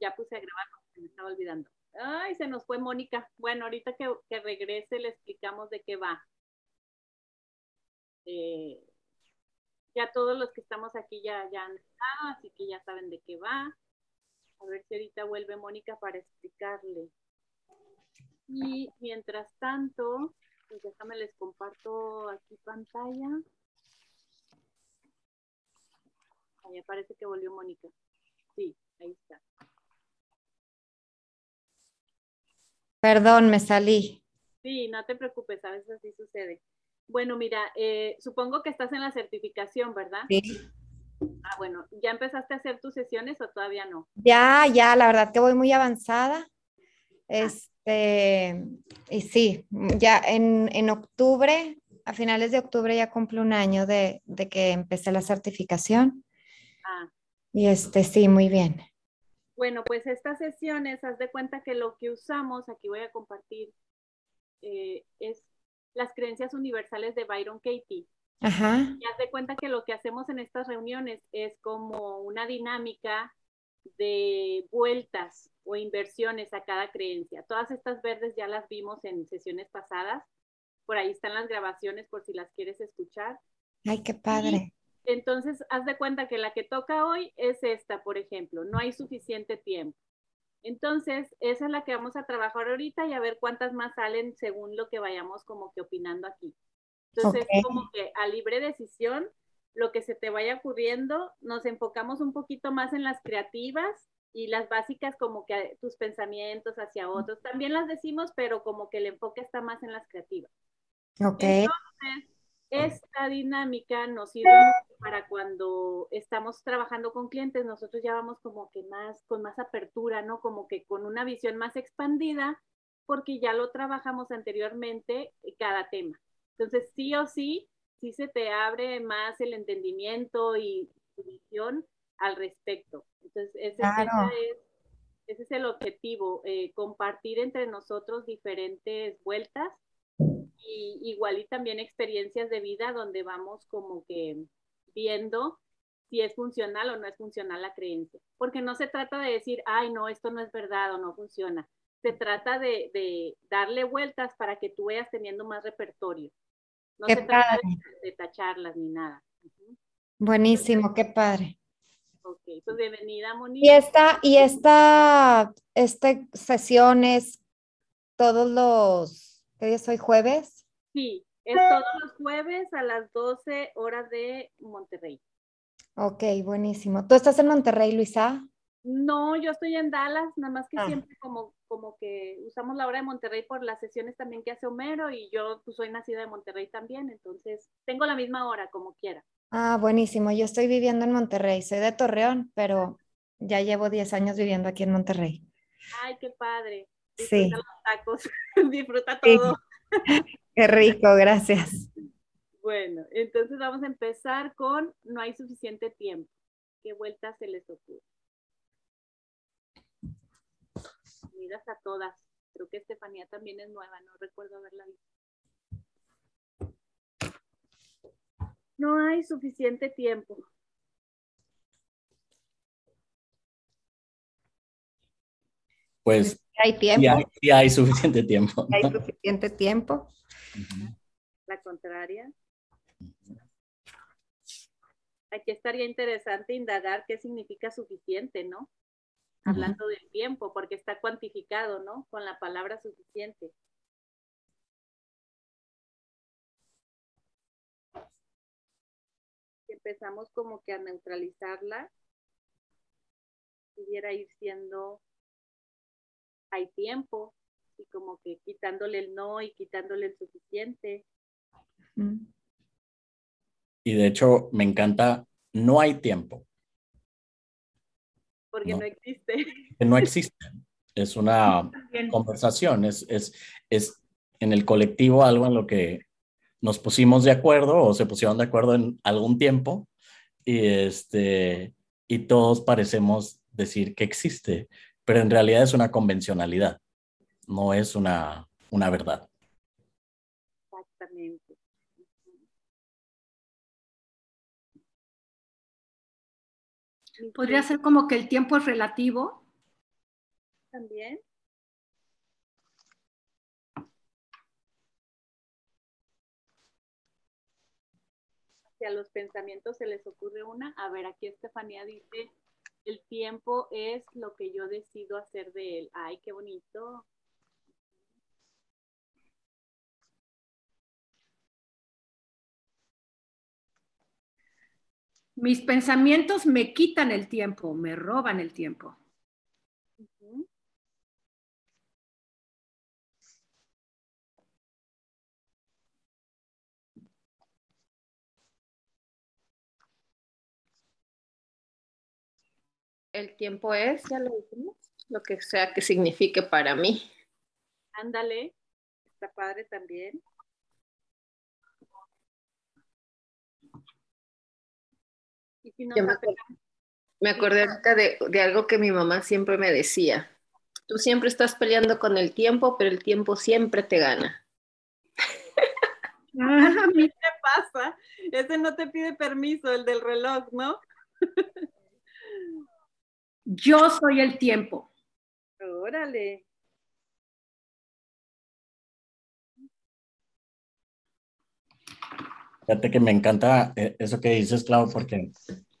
ya puse a grabar porque me estaba olvidando. Ay, se nos fue Mónica. Bueno, ahorita que, que regrese le explicamos de qué va. Eh, ya todos los que estamos aquí ya, ya han estado, así que ya saben de qué va. A ver si ahorita vuelve Mónica para explicarle. Y mientras tanto, pues déjame les comparto aquí pantalla. Ahí parece que volvió Mónica. Sí, ahí está. Perdón, me salí. Sí, no te preocupes, a veces así sucede. Bueno, mira, eh, supongo que estás en la certificación, ¿verdad? Sí. Ah, bueno, ¿ya empezaste a hacer tus sesiones o todavía no? Ya, ya, la verdad que voy muy avanzada. Este, y sí, ya en, octubre, a finales de octubre ya cumple un año de, de que empecé la certificación. Ah. Y este, sí, muy bien. Bueno, pues estas sesiones, haz de cuenta que lo que usamos, aquí voy a compartir, eh, es las creencias universales de Byron Katie. Ajá. Y haz de cuenta que lo que hacemos en estas reuniones es como una dinámica de vueltas o inversiones a cada creencia. Todas estas verdes ya las vimos en sesiones pasadas. Por ahí están las grabaciones por si las quieres escuchar. Ay, qué padre. Entonces, haz de cuenta que la que toca hoy es esta, por ejemplo. No hay suficiente tiempo. Entonces, esa es la que vamos a trabajar ahorita y a ver cuántas más salen según lo que vayamos como que opinando aquí. Entonces, como que a libre decisión, lo que se te vaya ocurriendo, nos enfocamos un poquito más en las creativas y las básicas como que tus pensamientos hacia otros. También las decimos, pero como que el enfoque está más en las creativas. Ok. Entonces, esta dinámica nos sirve para cuando estamos trabajando con clientes, nosotros ya vamos como que más, con más apertura, ¿no? Como que con una visión más expandida, porque ya lo trabajamos anteriormente eh, cada tema. Entonces, sí o sí, sí se te abre más el entendimiento y visión al respecto. Entonces, ese, es, el objetivo, eh, compartir entre nosotros diferentes vueltas y igual y también experiencias de vida donde vamos como que viendo si es funcional o no es funcional la creencia. Porque no se trata de decir, ay, no, esto no es verdad o no funciona. Se trata de, darle vueltas para que tú vayas teniendo más repertorio. No se trata de, tacharlas ni nada. Buenísimo, qué padre. Ok, pues bienvenida, Monique. Y esta, y esta, este sesión es todos los, ¿qué día soy? ¿Jueves? Sí, es todos los jueves a las 12 horas de Monterrey. Ok, buenísimo. ¿Tú estás en Monterrey, Luisa? No, yo estoy en Dallas, nada más que ah. siempre como, como que usamos la hora de Monterrey por las sesiones también que hace Homero y yo pues, soy nacida de Monterrey también, entonces tengo la misma hora como quiera. Ah, buenísimo. Yo estoy viviendo en Monterrey, soy de Torreón, pero ya llevo 10 años viviendo aquí en Monterrey. Ay, qué padre. Disfruta sí. los tacos, disfruta todo. Qué rico, gracias. Bueno, entonces vamos a empezar con no hay suficiente tiempo. ¿Qué vuelta se les ocurre? Miras a todas. Creo que Estefanía también es nueva, no recuerdo haberla visto. No hay suficiente tiempo. Pues hay tiempo. Sí hay, suficiente tiempo. Hay suficiente tiempo. La contraria. Aquí estaría interesante indagar qué significa suficiente, ¿no? Hablando del tiempo, porque está cuantificado, ¿no? Con la palabra suficiente. Empezamos como que a neutralizarla, pudiera ir siendo hay tiempo, y como que quitándole el no y quitándole el suficiente. Y de hecho, me encanta, no hay tiempo. Porque no, existe. no existe. Es una conversación, es, es, es en el colectivo algo en lo que nos pusimos de acuerdo o se pusieron de acuerdo en algún tiempo y, este, y todos parecemos decir que existe, pero en realidad es una convencionalidad, no es una, una verdad. Podría ser como que el tiempo es relativo. También. Si a los pensamientos se les ocurre una, a ver, aquí Estefanía dice, el tiempo es lo que yo decido hacer de él. Ay, qué bonito. Mis pensamientos me quitan el tiempo, me roban el tiempo. El tiempo es, ya lo dijimos, lo que sea que signifique para mí. Ándale, está padre también. Me, acordé, ahorita de, algo que mi mamá siempre me decía. Tú siempre estás peleando con el tiempo, pero el tiempo siempre te gana. a mí te pasa. Ese no te pide permiso, el del reloj, ¿no? Yo soy el tiempo. Órale. Fíjate que me encanta eh, eso que dices, Clau, porque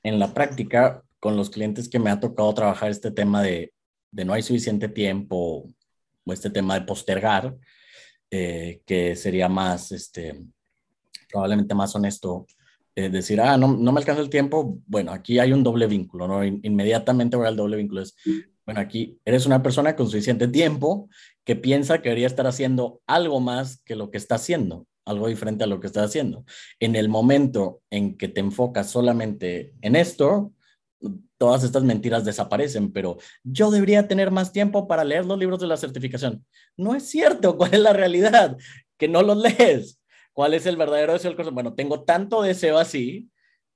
en la práctica, con los clientes que me ha tocado trabajar este tema de, no hay suficiente tiempo o este tema de postergar, eh, que sería más, este, probablemente más honesto, eh, decir, ah, no, no, me alcanza el tiempo, bueno, aquí hay un doble vínculo, ¿no? inmediatamente voy al doble vínculo. Es, bueno, aquí eres una persona con suficiente tiempo que piensa que debería estar haciendo algo más que lo que está haciendo algo diferente a lo que estás haciendo. En el momento en que te enfocas solamente en esto, todas estas mentiras desaparecen, pero yo debería tener más tiempo para leer los libros de la certificación. No es cierto, ¿cuál es la realidad? Que no los lees. ¿Cuál es el verdadero deseo del corazón? Bueno, tengo tanto deseo así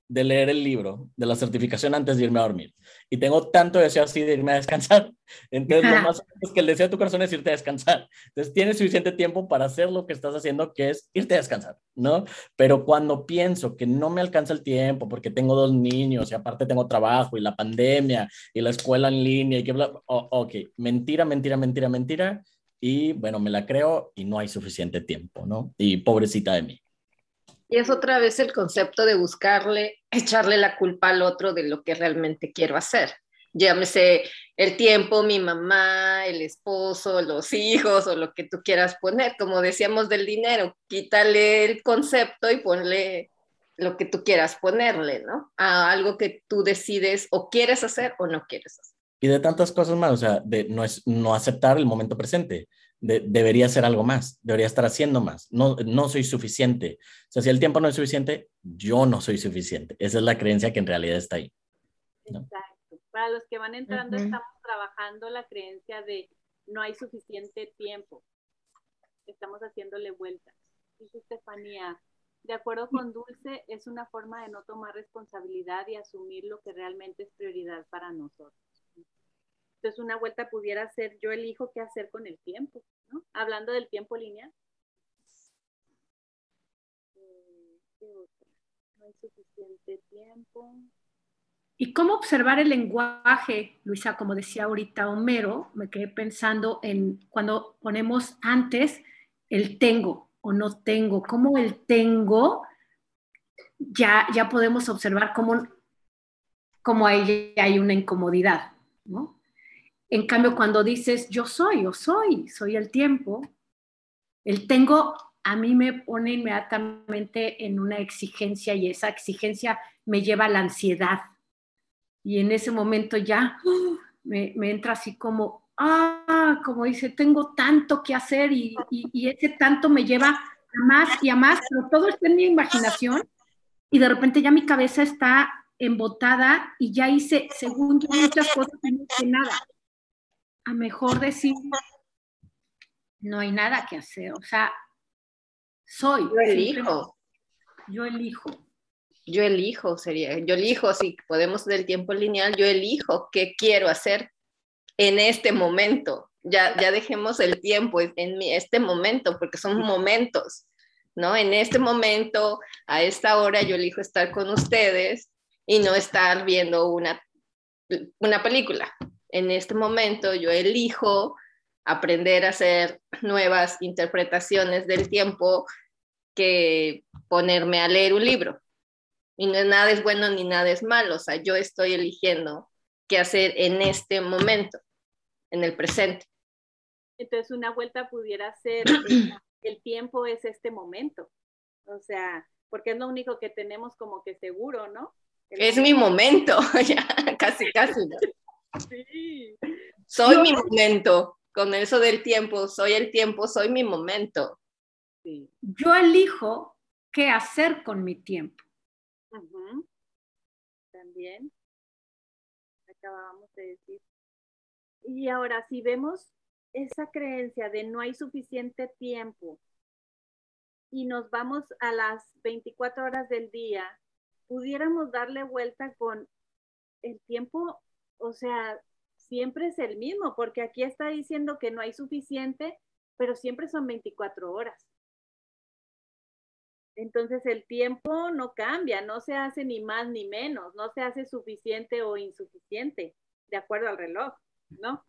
de leer el libro de la certificación antes de irme a dormir. Y tengo tanto deseo así de irme a descansar. Entonces, lo más es que el deseo de tu corazón es irte a descansar. Entonces, tienes suficiente tiempo para hacer lo que estás haciendo, que es irte a descansar, ¿no? Pero cuando pienso que no me alcanza el tiempo porque tengo dos niños y aparte tengo trabajo y la pandemia y la escuela en línea y que bla, ok, mentira, mentira, mentira, mentira. Y bueno, me la creo y no hay suficiente tiempo, ¿no? Y pobrecita de mí. Y es otra vez el concepto de buscarle, echarle la culpa al otro de lo que realmente quiero hacer. Llámese el tiempo, mi mamá, el esposo, los hijos o lo que tú quieras poner. Como decíamos del dinero, quítale el concepto y ponle lo que tú quieras ponerle, ¿no? A algo que tú decides o quieres hacer o no quieres hacer. Y de tantas cosas más, o sea, de no, es, no aceptar el momento presente debería hacer algo más, debería estar haciendo más. No, no soy suficiente. O sea, si el tiempo no es suficiente, yo no soy suficiente. Esa es la creencia que en realidad está ahí. Exacto. Para los que van entrando, estamos trabajando la creencia de no hay suficiente tiempo. Estamos haciéndole vueltas. Dice Estefanía, de acuerdo con Dulce, es una forma de no tomar responsabilidad y asumir lo que realmente es prioridad para nosotros. Entonces, una vuelta pudiera ser, yo elijo qué hacer con el tiempo, ¿no? Hablando del tiempo lineal. Eh, no hay suficiente tiempo. ¿Y cómo observar el lenguaje, Luisa? Como decía ahorita Homero, me quedé pensando en cuando ponemos antes el tengo o no tengo, cómo el tengo, ya, ya podemos observar cómo, cómo ahí hay una incomodidad, ¿no? En cambio, cuando dices yo soy, yo soy, soy el tiempo, el tengo a mí me pone inmediatamente en una exigencia y esa exigencia me lleva a la ansiedad. Y en ese momento ya ¡uh! me, entra así como, ah, como dice, tengo tanto que hacer y, ese tanto me lleva a más y a más, pero todo está en mi imaginación y de repente ya mi cabeza está embotada y ya hice, según yo, muchas cosas y no hice nada a mejor decir, no hay nada que hacer, o sea, soy. Yo elijo. Yo elijo. Yo elijo, sería, yo elijo, si podemos del tiempo lineal, yo elijo qué quiero hacer en este momento. Ya, ya dejemos el tiempo en este momento, porque son momentos, ¿no? En este momento, a esta hora, yo elijo estar con ustedes y no estar viendo una una película. En este momento yo elijo aprender a hacer nuevas interpretaciones del tiempo que ponerme a leer un libro. Y no, nada es bueno ni nada es malo, o sea, yo estoy eligiendo qué hacer en este momento, en el presente. Entonces una vuelta pudiera ser, el tiempo es este momento, o sea, porque es lo único que tenemos como que seguro, ¿no? es mi momento, ya, casi, casi. Sí. Soy mi momento, con eso del tiempo, soy el tiempo, soy mi momento. Yo elijo qué hacer con mi tiempo. También. Acabamos de decir. Y ahora, si vemos esa creencia de no hay suficiente tiempo y nos vamos a las 24 horas del día, pudiéramos darle vuelta con el tiempo, o sea, siempre es el mismo, porque aquí está diciendo que no hay suficiente, pero siempre son 24 horas. Entonces el tiempo no cambia, no se hace ni más ni menos, no se hace suficiente o insuficiente, de acuerdo al reloj, ¿no?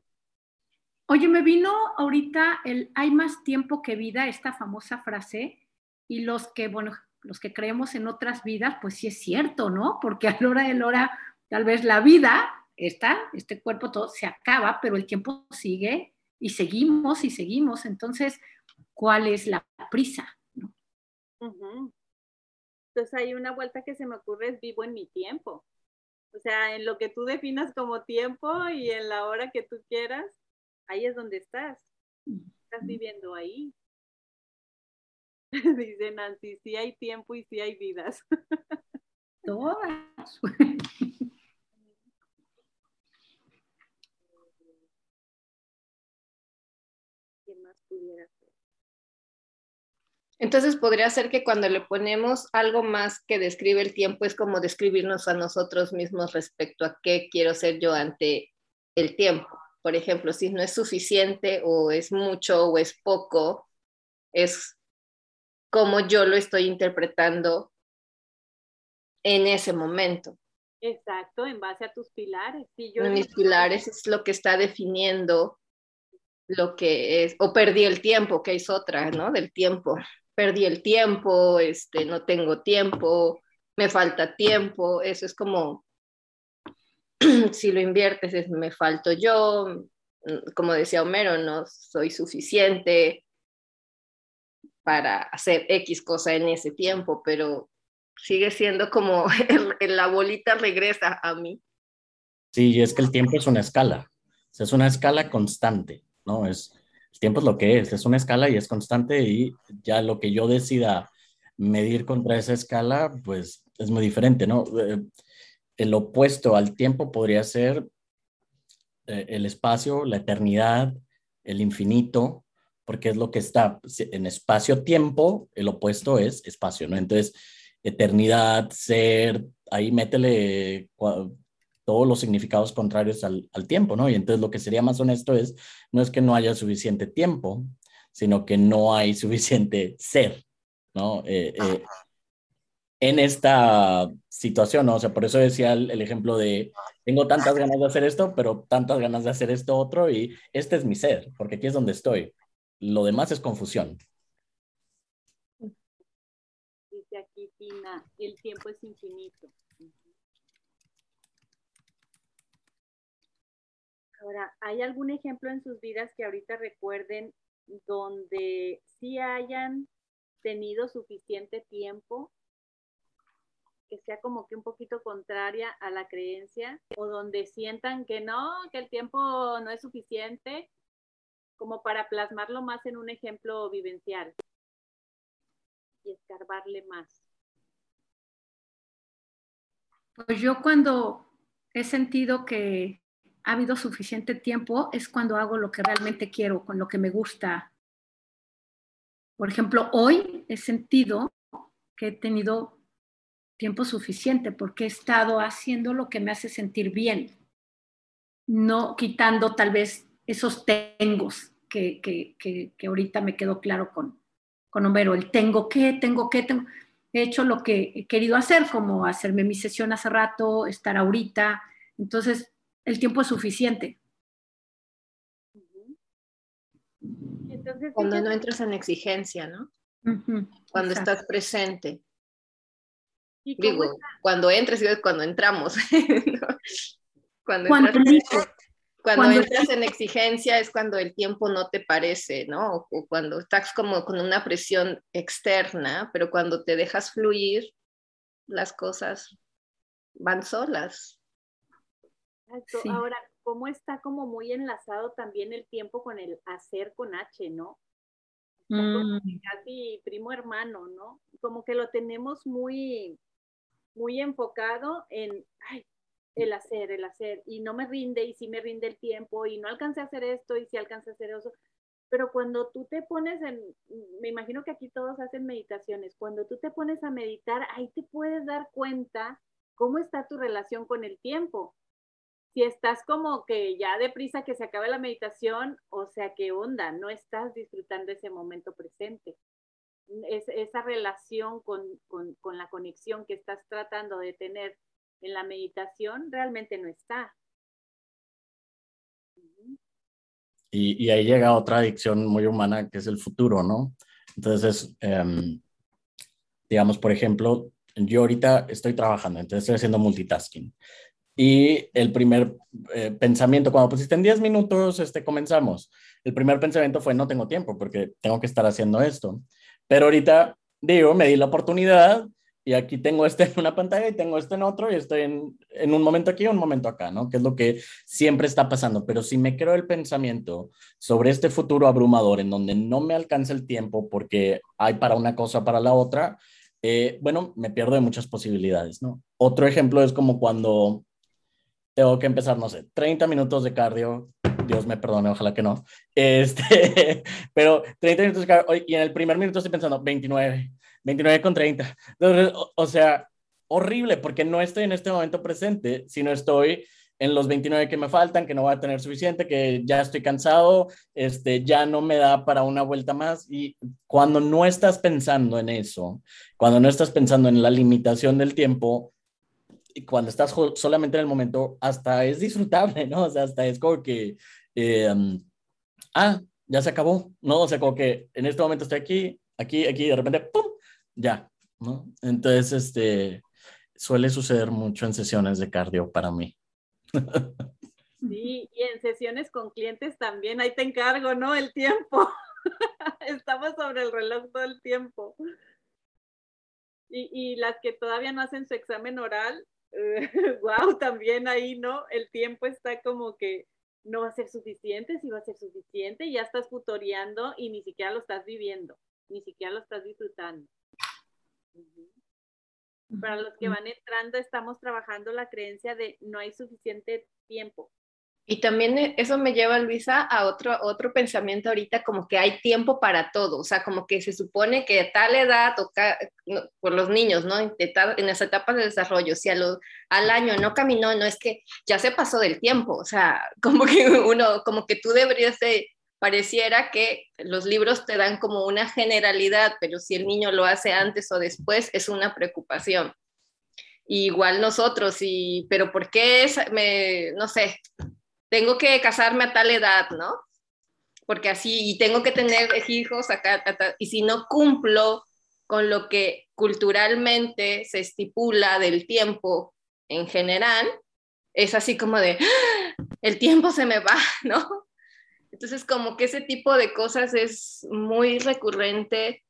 Oye, me vino ahorita el hay más tiempo que vida, esta famosa frase, y los que, bueno, los que creemos en otras vidas, pues sí es cierto, ¿no? Porque a la hora de la hora, tal vez la vida está, este cuerpo todo se acaba, pero el tiempo sigue y seguimos y seguimos. Entonces, ¿cuál es la prisa? Entonces hay una vuelta que se me ocurre es vivo en mi tiempo. O sea, en lo que tú definas como tiempo y en la hora que tú quieras, ahí es donde estás. Estás viviendo ahí. Dice Nancy, sí hay tiempo y sí hay vidas. Todas. ¿Qué más pudiera ser? Entonces podría ser que cuando le ponemos algo más que describe el tiempo es como describirnos a nosotros mismos respecto a qué quiero ser yo ante el tiempo. Por ejemplo, si no es suficiente o es mucho o es poco, es como yo lo estoy interpretando en ese momento. Exacto, en base a tus pilares. en mis pilares es lo que está definiendo lo que es, o perdí el tiempo, que es otra, ¿no? Del tiempo perdí el tiempo, este, no tengo tiempo, me falta tiempo, eso es como, si lo inviertes es me falto yo, como decía Homero, no soy suficiente para hacer X cosa en ese tiempo, pero sigue siendo como la bolita regresa a mí. Sí, es que el tiempo es una escala, es una escala constante, ¿no? Es, el tiempo es lo que es, es una escala y es constante y ya lo que yo decida medir contra esa escala, pues es muy diferente, ¿no? Eh, el opuesto al tiempo podría ser eh, el espacio, la eternidad, el infinito, porque es lo que está en espacio-tiempo, el opuesto es espacio, ¿no? Entonces, eternidad, ser, ahí métele todos los significados contrarios al, tiempo, ¿no? Y entonces lo que sería más honesto es, no es que no haya suficiente tiempo, sino que no hay suficiente ser, ¿no? Eh, eh, en esta situación, ¿no? O sea, por eso decía el, ejemplo de, tengo tantas ganas de hacer esto, pero tantas ganas de hacer esto otro, y este es mi ser, porque aquí es donde estoy. Lo demás es confusión. Dice aquí Tina, el tiempo es infinito. Ahora, ¿hay algún ejemplo en sus vidas que ahorita recuerden donde sí hayan tenido suficiente tiempo, que sea como que un poquito contraria a la creencia, o donde sientan que no, que el tiempo no es suficiente, como para plasmarlo más en un ejemplo vivencial y escarbarle más? Pues yo cuando he sentido que ha habido suficiente tiempo es cuando hago lo que realmente quiero, con lo que me gusta. Por ejemplo, hoy he sentido que he tenido tiempo suficiente porque he estado haciendo lo que me hace sentir bien, no quitando tal vez esos tengos que, que, ahorita me quedó claro con, con Homero, el tengo que, tengo que, tengo. He hecho lo que he querido hacer, como hacerme mi sesión hace rato, estar ahorita. Entonces, el tiempo es suficiente. cuando no entras en exigencia, ¿no? Cuando estás presente. Digo, cuando entres, es cuando entramos. cuando, cuando, entras en exigencia es cuando el tiempo no te parece, ¿no? O cuando estás como con una presión externa, pero cuando te dejas fluir, las cosas van solas. Ahora, ¿cómo está como muy enlazado también el tiempo con el hacer con H, ¿no? Mm. Casi primo hermano, ¿no? Como que lo tenemos muy, muy enfocado en, ay, el hacer, el hacer, y no me rinde, y sí me rinde el tiempo, y no alcancé a hacer esto, y sí alcancé a hacer eso. Pero cuando tú te pones en, me imagino que aquí todos hacen meditaciones, cuando tú te pones a meditar, ahí te puedes dar cuenta cómo está tu relación con el tiempo. Si estás como que ya deprisa que se acabe la meditación, o sea, ¿qué onda? No estás disfrutando ese momento presente. Es, esa relación con, con, la conexión que estás tratando de tener en la meditación realmente no está. Y, y, ahí llega otra adicción muy humana que es el futuro, ¿no? Entonces, em, digamos, por ejemplo, yo ahorita estoy trabajando, entonces estoy haciendo multitasking. Y el primer eh, pensamiento, cuando pusiste en 10 minutos, este, comenzamos. El primer pensamiento fue, no tengo tiempo porque tengo que estar haciendo esto. Pero ahorita, digo, me di la oportunidad y aquí tengo este en una pantalla y tengo este en otro y estoy en, en un momento aquí y un momento acá, ¿no? Que es lo que siempre está pasando. Pero si me creo el pensamiento sobre este futuro abrumador en donde no me alcanza el tiempo porque hay para una cosa, para la otra, eh, bueno, me pierdo de muchas posibilidades, ¿no? Otro ejemplo es como cuando tengo que empezar, no sé, 30 minutos de cardio, Dios me perdone, ojalá que no, este, pero 30 minutos de cardio, y en el primer minuto estoy pensando 29, 29 con 30. Entonces, o, sea, horrible porque no estoy en este momento presente, sino estoy en los 29 que me faltan, que no voy a tener suficiente, que ya estoy cansado, este, ya no me da para una vuelta más. Y cuando no estás pensando en eso, cuando no estás pensando en la limitación del tiempo, cuando estás solamente en el momento, hasta es disfrutable, ¿no? O sea, hasta es como que, eh, ah, ya se acabó, ¿no? O sea, como que en este momento estoy aquí, aquí, aquí, de repente, ¡pum! ya, ¿no? Entonces, este, suele suceder mucho en sesiones de cardio para mí. Sí, y en sesiones con clientes también, ahí te encargo, ¿no? El tiempo. Estamos sobre el reloj todo el tiempo. Y, y las que todavía no hacen su examen oral, wow, también ahí, ¿no? El tiempo está como que no va a ser suficiente, si va a ser suficiente, ya estás futoreando y ni siquiera lo estás viviendo, ni siquiera lo estás disfrutando. Para los que van entrando, estamos trabajando la creencia de no hay suficiente tiempo. Y también e, eso me lleva, Luisa, a otro, otro pensamiento ahorita, como que hay tiempo para todo, o sea, como que se supone que a tal edad, o por los niños, ¿no? En, en las etapas de desarrollo, si a al año no caminó, no es que ya se pasó del tiempo, o sea, como que uno, como que tú deberías de pareciera que los libros te dan como una generalidad, pero si el niño lo hace antes o después es una preocupación. igual nosotros, y, pero ¿por qué es, me, no sé, tengo que casarme a tal edad, ¿no? Porque así, y tengo que tener hijos acá, y si no cumplo con lo que culturalmente se estipula del tiempo en general, es así como de, ¡Ah! el tiempo se me va, ¿no? Entonces, como que ese tipo de cosas es muy recurrente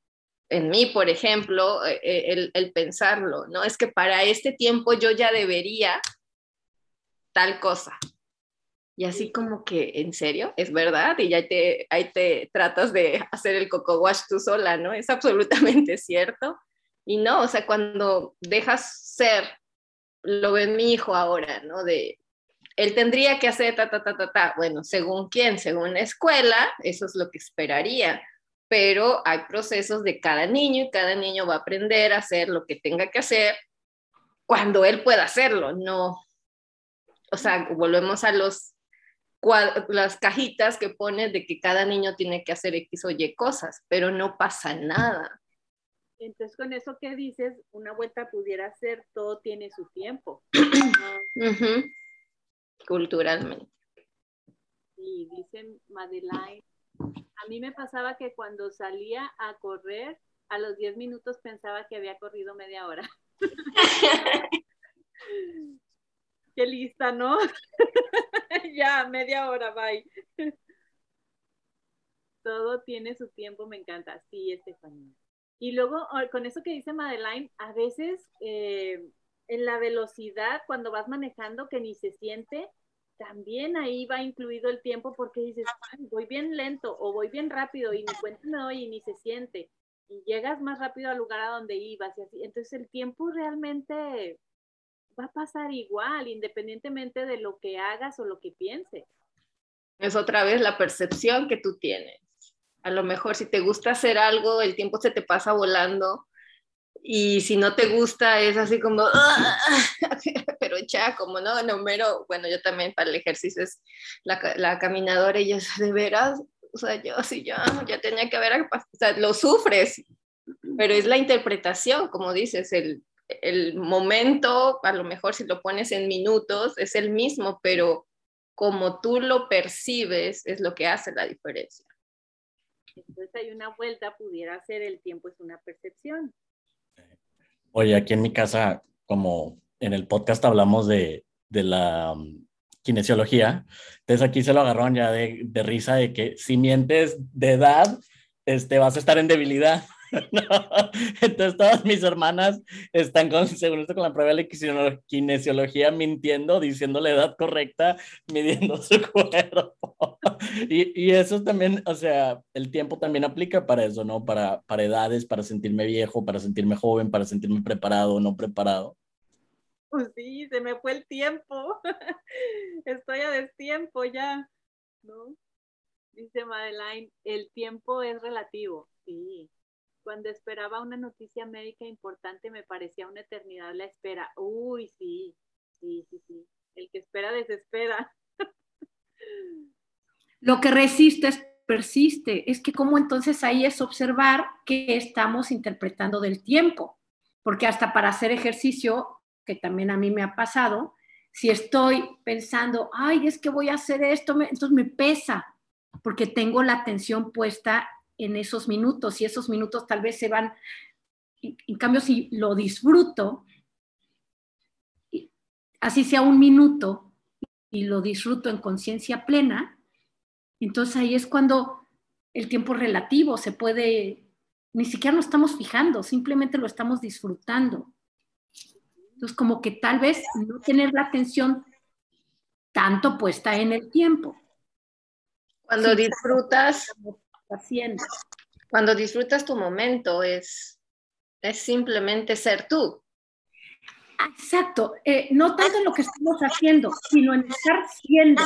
en mí, por ejemplo, eh, eh, el, pensarlo, ¿no? Es que para este tiempo yo ya debería tal cosa. Y así como que, ¿en serio? ¿Es verdad? Y ya te, ahí te tratas de hacer el coco wash tú sola, ¿no? Es absolutamente cierto. Y no, o sea, cuando dejas ser, lo ve mi hijo ahora, ¿no? De, él tendría que hacer ta, ta, ta, ta, ta. Bueno, según quién, según la escuela, eso es lo que esperaría. Pero hay procesos de cada niño y cada niño va a aprender a hacer lo que tenga que hacer cuando él pueda hacerlo. No, o sea, volvemos a los las cajitas que pone de que cada niño tiene que hacer X o Y cosas, pero no pasa nada. Entonces, con eso que dices, una vuelta pudiera ser, todo tiene su tiempo. culturalmente. Sí, dicen Madeline. A mí me pasaba que cuando salía a correr, a los 10 minutos pensaba que había corrido media hora. Qué lista, ¿no? ya, media hora, bye. Todo tiene su tiempo, me encanta. Sí, Estefanía. Y luego, ah, con eso que dice Madeline, a veces eh, en la velocidad, cuando vas manejando, que ni se siente, también ahí va incluido el tiempo porque dices, voy bien lento o voy bien rápido y ni cuenta me y ni se siente. Y llegas más rápido al lugar a donde ibas y así. Entonces el tiempo realmente va a pasar igual, independientemente de lo que hagas o lo que pienses. Es otra vez la percepción que tú tienes. A lo mejor si te gusta hacer algo, el tiempo se te pasa volando y si no te gusta es así como, ah", pero ya, como no, número, bueno, yo también para el ejercicio es la, la caminadora y yo, de veras, o sea, yo así ya, ya tenía que haber, o sea, lo sufres, pero es la interpretación, como dices, el, el momento, a lo mejor si lo pones en minutos, es el mismo, pero como tú lo percibes es lo que hace la diferencia. Entonces hay una vuelta, pudiera ser el tiempo es una percepción. Oye, aquí en mi casa, como en el podcast hablamos de, de la um, kinesiología, entonces aquí se lo agarraron ya de, de, risa de que si mientes de edad, este, vas a estar en debilidad. Entonces todas mis hermanas están con, según esto, con la prueba de kinesiología mintiendo, diciendo la edad correcta, midiendo su cuerpo. Y, y, eso también, o sea, el tiempo también aplica para eso, ¿no? Para, para edades, para sentirme viejo, para sentirme joven, para sentirme preparado o no preparado. Pues sí, se me fue el tiempo. Estoy a destiempo ya, ¿no? Dice Madeline, el tiempo es relativo. Sí, cuando esperaba una noticia médica importante me parecía una eternidad la espera. Uy, sí, sí, sí, sí. El que espera desespera. Lo que resistes persiste. Es que como entonces ahí es observar que estamos interpretando del tiempo. Porque hasta para hacer ejercicio, que también a mí me ha pasado, si estoy pensando, ay, es que voy a hacer esto, entonces me pesa, porque tengo la atención puesta en esos minutos y esos minutos tal vez se van, en cambio si lo disfruto, así sea un minuto y lo disfruto en conciencia plena, entonces ahí es cuando el tiempo relativo se puede, ni siquiera lo estamos fijando, simplemente lo estamos disfrutando. Entonces como que tal vez no tener la atención tanto puesta en el tiempo. Cuando disfrutas, haciendo. Cuando disfrutas tu momento es, es simplemente ser tú. Exacto, eh, no tanto en lo que estamos haciendo, sino en estar siendo.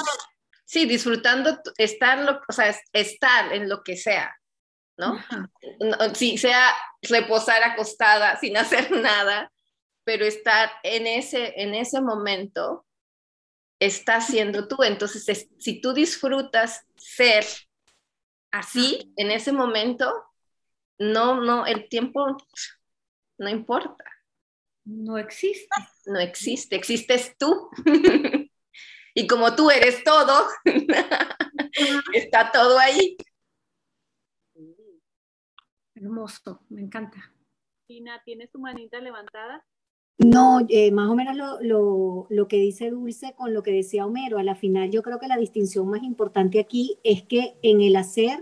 Sí, disfrutando, estar, o sea, estar en lo que sea, ¿no? Si sea reposar acostada sin hacer nada, pero estar en ese, en ese momento, está siendo tú. Entonces, si tú disfrutas ser así, en ese momento, no, no, el tiempo no importa. No existe. No existe, existes tú. y como tú eres todo, está todo ahí. Hermoso, me encanta. Tina, ¿tienes tu manita levantada? No, eh, más o menos lo, lo, lo, que dice Dulce con lo que decía Homero. A la final yo creo que la distinción más importante aquí es que en el hacer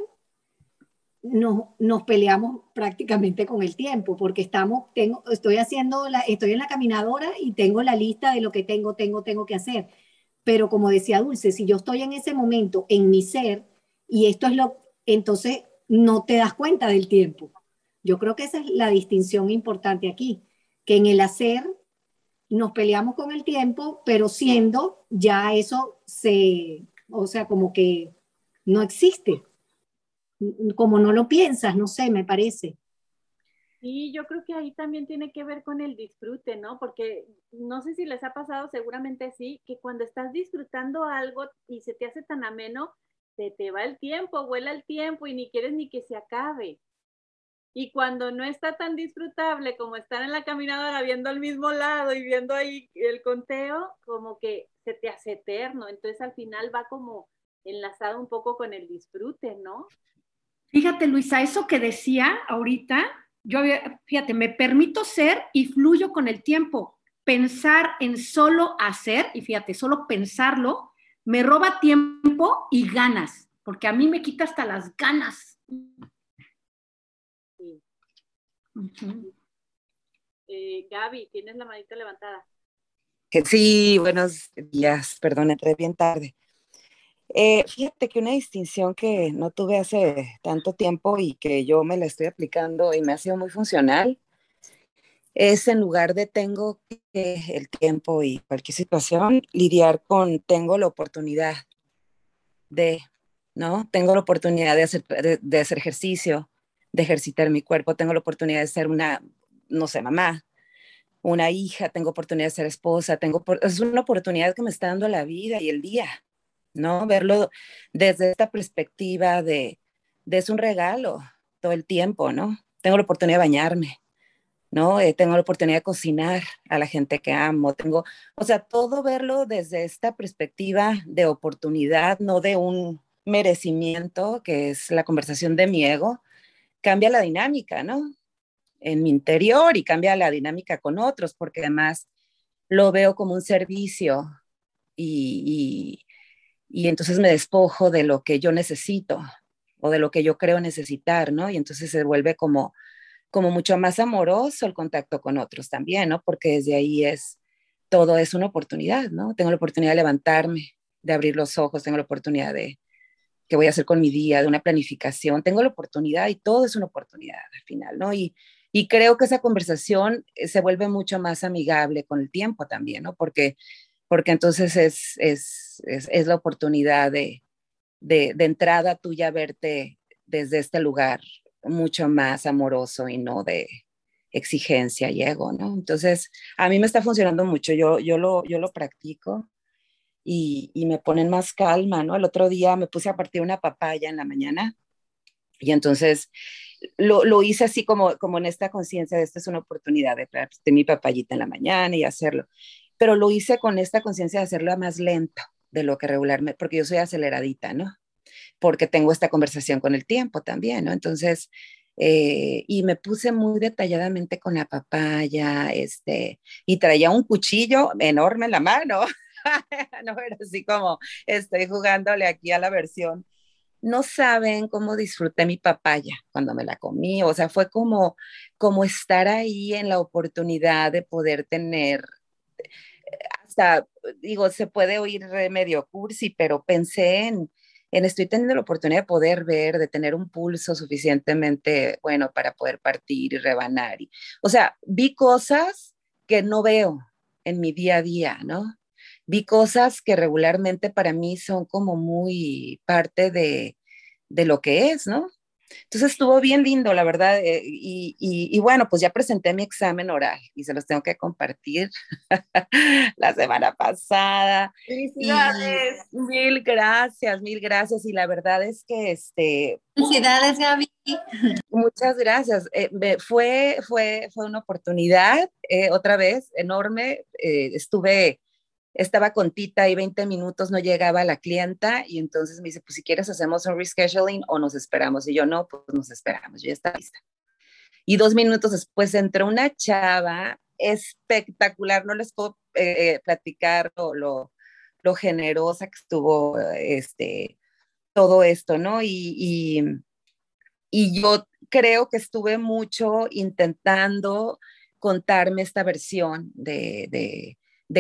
nos, nos peleamos prácticamente con el tiempo, porque estamos, tengo, estoy haciendo, la, estoy en la caminadora y tengo la lista de lo que tengo, tengo, tengo que hacer. Pero como decía Dulce, si yo estoy en ese momento, en mi ser, y esto es lo, entonces no te das cuenta del tiempo. Yo creo que esa es la distinción importante aquí que en el hacer nos peleamos con el tiempo, pero siendo ya eso se, o sea, como que no existe, como no lo piensas, no sé, me parece. Sí, yo creo que ahí también tiene que ver con el disfrute, ¿no? Porque no sé si les ha pasado, seguramente sí, que cuando estás disfrutando algo y se te hace tan ameno, se te va el tiempo, vuela el tiempo y ni quieres ni que se acabe. Y cuando no está tan disfrutable como estar en la caminadora viendo al mismo lado y viendo ahí el conteo, como que se te hace eterno. Entonces al final va como enlazado un poco con el disfrute, ¿no? Fíjate, Luisa, eso que decía ahorita, yo, fíjate, me permito ser y fluyo con el tiempo. Pensar en solo hacer, y fíjate, solo pensarlo, me roba tiempo y ganas, porque a mí me quita hasta las ganas. Eh, Gaby, tienes la manita levantada. Sí, buenos días, perdón, entré bien tarde. Eh, fíjate que una distinción que no tuve hace tanto tiempo y que yo me la estoy aplicando y me ha sido muy funcional es en lugar de tengo que el tiempo y cualquier situación, lidiar con tengo la oportunidad de, ¿no? Tengo la oportunidad de hacer, de, hacer ejercicio, de ejercitar mi cuerpo, tengo la oportunidad de ser una, no sé, mamá, una hija, tengo oportunidad de ser esposa, tengo, es una oportunidad que me está dando la vida y el día, ¿no? Verlo desde esta perspectiva de, de es un regalo todo el tiempo, ¿no? Tengo la oportunidad de bañarme, ¿no? Eh, tengo la oportunidad de cocinar a la gente que amo, tengo, o sea, todo verlo desde esta perspectiva de oportunidad, no de un merecimiento, que es la conversación de mi ego, cambia la dinámica, ¿no? En mi interior y cambia la dinámica con otros, porque además lo veo como un servicio y, y entonces me despojo de lo que yo necesito o de lo que yo creo necesitar, ¿no? Y entonces se vuelve como, como mucho más amoroso el contacto con otros también, ¿no? Porque desde ahí es, todo es una oportunidad, ¿no? Tengo la oportunidad de levantarme, de abrir los ojos, tengo la oportunidad de qué voy a hacer con mi día, de una planificación, tengo la oportunidad y todo es una oportunidad al final, ¿no? Y, y creo que esa conversación eh, se vuelve mucho más amigable con el tiempo también, ¿no? Porque porque entonces es, es, es, la oportunidad de, de, de, entrada tuya verte desde este lugar mucho más amoroso y no de exigencia y ego, ¿no? Entonces, a mí me está funcionando mucho, yo, yo, lo, yo lo practico y, me ponen más calma, ¿no? El otro día me puse a partir una papaya en la mañana y entonces lo, lo, hice así como, como en esta conciencia de esta es una oportunidad de de mi papayita en la mañana y hacerlo pero lo hice con esta conciencia de hacerlo más lento de lo que regularmente, porque yo soy aceleradita, ¿no? Porque tengo esta conversación con el tiempo también, ¿no? Entonces, eh, y me puse muy detalladamente con la papaya, este, y traía un cuchillo enorme en la mano, no era así como estoy jugándole aquí a la versión. No saben cómo disfruté mi papaya cuando me la comí, o sea, fue como, como estar ahí en la oportunidad de poder tener hasta, digo, se puede oír medio cursi, pero pensé en, en estoy teniendo la oportunidad de poder ver, de tener un pulso suficientemente bueno para poder partir y rebanar. O sea, vi cosas que no veo en mi día a día, ¿no? Vi cosas que regularmente para mí son como muy parte de, de lo que es, ¿no? Entonces estuvo bien lindo, la verdad. Eh, y, bueno, pues ya presenté mi examen oral y se los tengo que compartir la semana pasada. Felicidades. mil gracias, mil gracias. Y la verdad es que este. Felicidades, Gaby. Muchas gracias. Eh, fue, fue, fue una oportunidad eh, otra vez enorme. estuve estaba con Tita y 20 minutos no llegaba la clienta y entonces me dice, pues si quieres hacemos un rescheduling o nos esperamos. Y yo, no, pues nos esperamos, yo ya está lista. Y dos minutos después entró una chava espectacular, no les puedo eh, eh, platicar lo, lo, generosa que estuvo este, todo esto, ¿no? Y, y yo creo que estuve mucho intentando contarme esta versión de, de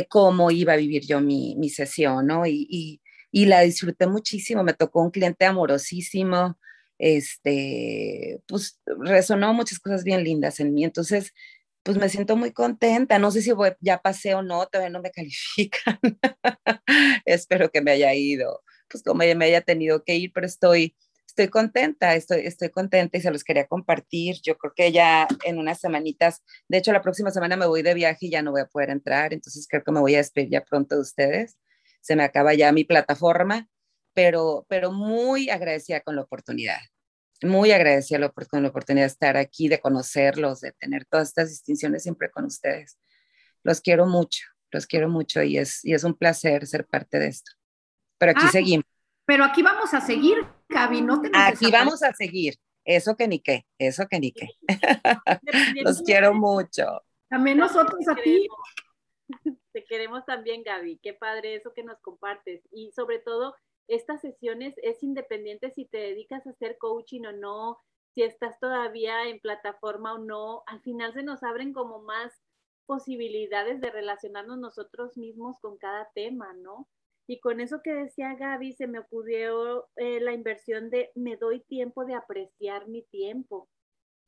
cómo iba a vivir yo mi, mi sesión, ¿no? Y, y, la disfruté muchísimo, me tocó un cliente amorosísimo, este, pues resonó muchas cosas bien lindas en mí, entonces, pues me siento muy contenta, no sé si ya pasé o no, todavía no me califican, espero que me haya ido, pues como me haya tenido que ir, pero estoy estoy contenta, estoy, estoy contenta y se los quería compartir. Yo creo que ya en unas semanitas, de hecho la próxima semana me voy de viaje y ya no voy a poder entrar, entonces creo que me voy a despedir ya pronto de ustedes. Se me acaba ya mi plataforma, pero, pero muy agradecida con la oportunidad. muy agradecida con la oportunidad de estar aquí, de conocerlos, de tener todas estas distinciones siempre con ustedes. Los quiero mucho, los quiero mucho y es, y es un placer ser parte de esto. Pero aquí seguimos. Pero aquí vamos a seguir, Gaby, no te Aquí vamos a seguir. Eso que ni qué, eso que ni qué. los quiero mucho. También nosotros a ti. Te queremos también, Gaby. Qué padre eso que nos compartes. Y sobre todo, estas sesiones es independiente si te dedicas a hacer coaching o no, si estás todavía en plataforma o no. Al final se nos abren como más posibilidades de relacionarnos nosotros mismos con cada tema, ¿no? Y con eso que decía Gaby, se me ocurrió eh, la inversión de me doy tiempo de apreciar mi tiempo.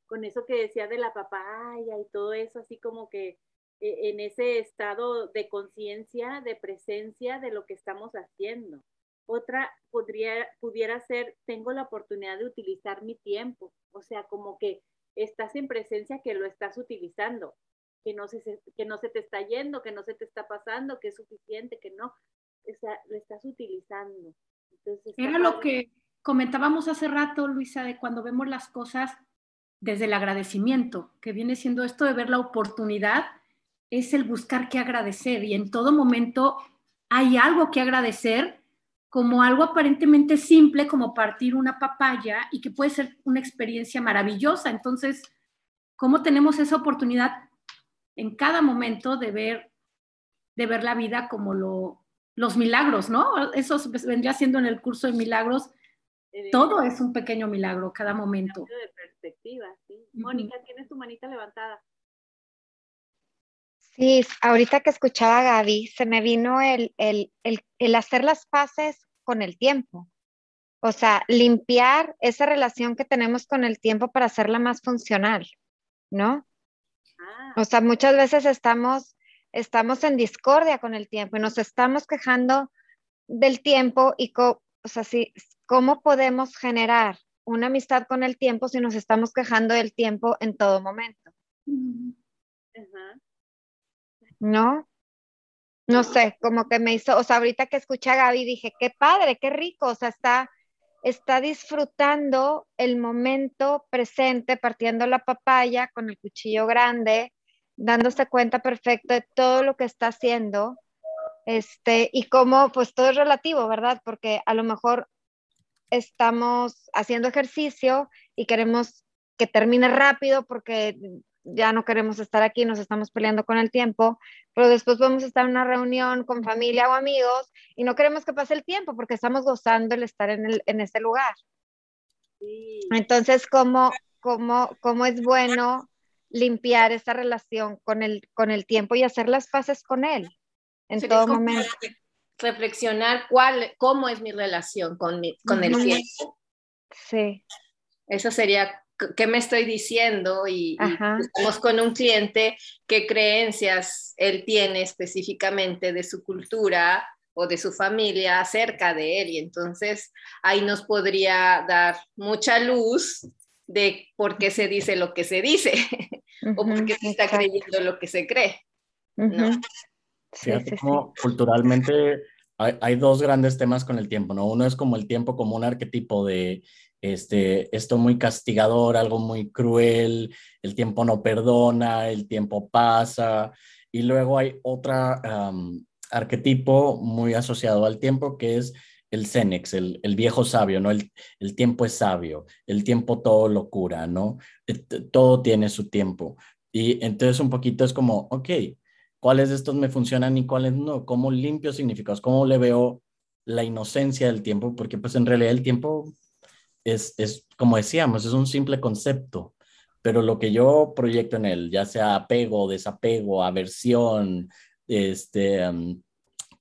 Con eso que decía de la papaya y todo eso, así como que eh, en ese estado de conciencia, de presencia de lo que estamos haciendo. Otra podría, pudiera ser, tengo la oportunidad de utilizar mi tiempo, o sea, como que estás en presencia que lo estás utilizando, que no se, que no se te está yendo, que no se te está pasando, que es suficiente, que no, sea, lo estás utilizando. Era lo que comentábamos hace rato, Luisa, de cuando vemos las cosas desde el agradecimiento, que viene siendo esto de ver la oportunidad es el buscar qué agradecer y en todo momento hay algo que agradecer como algo aparentemente simple como partir una papaya y que puede ser una experiencia maravillosa. Entonces, ¿cómo tenemos esa oportunidad en cada momento de ver, de ver la vida como lo, los milagros, ¿no? Eso vendría siendo en el curso de milagros. Todo es un pequeño milagro, cada momento. De perspectiva, sí. Mónica, tienes tu manita levantada. Sí, ahorita que escuchaba a Gaby, se me vino el, el, hacer las paces con el tiempo. O sea, limpiar esa relación que tenemos con el tiempo para hacerla más funcional, ¿no? Ah. O sea, muchas veces estamos, estamos en discordia con el tiempo y nos estamos quejando del tiempo y, o sea, ¿cómo podemos generar una amistad con el tiempo si nos estamos quejando del tiempo en todo momento? ¿no? No sé, como que me hizo, o sea, ahorita que escuché a Gaby dije, qué padre, qué rico, o sea, está, está disfrutando el momento presente, partiendo la papaya con el cuchillo grande, dándose cuenta perfecto de todo lo que está haciendo, este, y cómo, pues todo es relativo, ¿verdad? Porque a lo mejor estamos haciendo ejercicio y queremos que termine rápido porque ya no queremos estar aquí, nos estamos peleando con el tiempo, pero después vamos a estar en una reunión con familia o amigos y no queremos que pase el tiempo porque estamos gozando el estar en, el, en ese lugar. Entonces, ¿cómo, cómo, ¿cómo es bueno limpiar esa relación con el, con el tiempo y hacer las paces con él en todo momento? Reflexionar cuál, cómo es mi relación con, con el tiempo. Sí. Eso sería qué me estoy diciendo y, estamos con un cliente qué creencias él tiene específicamente de su cultura o de su familia acerca de él y entonces ahí nos podría dar mucha luz de por qué se dice lo que se dice o por qué se está creyendo lo que se cree. Fíjate cómo culturalmente hay, hay, dos grandes temas con el tiempo, ¿no? Uno es como el tiempo como un arquetipo de este, esto muy castigador, algo muy cruel, el tiempo no perdona, el tiempo pasa, y luego hay otro arquetipo muy asociado al tiempo que es el Cenex, el, viejo sabio, ¿no? El, el, tiempo es sabio, el tiempo todo lo cura, ¿no? Todo tiene su tiempo. Y entonces un poquito es como, ok, ¿cuáles de estos me funcionan y cuáles no? ¿Cómo limpio significados? ¿Cómo le veo la inocencia del tiempo? Porque pues en realidad el tiempo es, es, como decíamos, es un simple concepto, pero lo que yo proyecto en él, ya sea apego, desapego, aversión, este,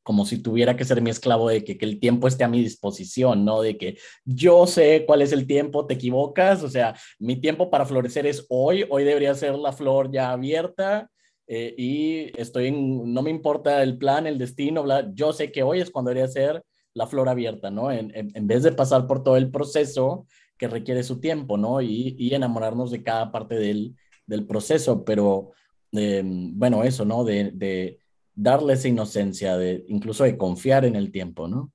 como si tuviera que ser mi esclavo de que, que, el tiempo esté a mi disposición, ¿no? De que yo sé cuál es el tiempo, te equivocas, o sea, mi tiempo para florecer es hoy, hoy debería ser la flor ya abierta. Eh, y estoy en, no me importa el plan, el destino, bla, yo sé que hoy es cuando debería ser la flor abierta, ¿no? En, en, vez de pasar por todo el proceso que requiere su tiempo, ¿no? Y, y enamorarnos de cada parte del, del proceso, pero em, bueno, eso, ¿no? De, de, darle esa inocencia, de incluso de confiar en el tiempo, ¿no?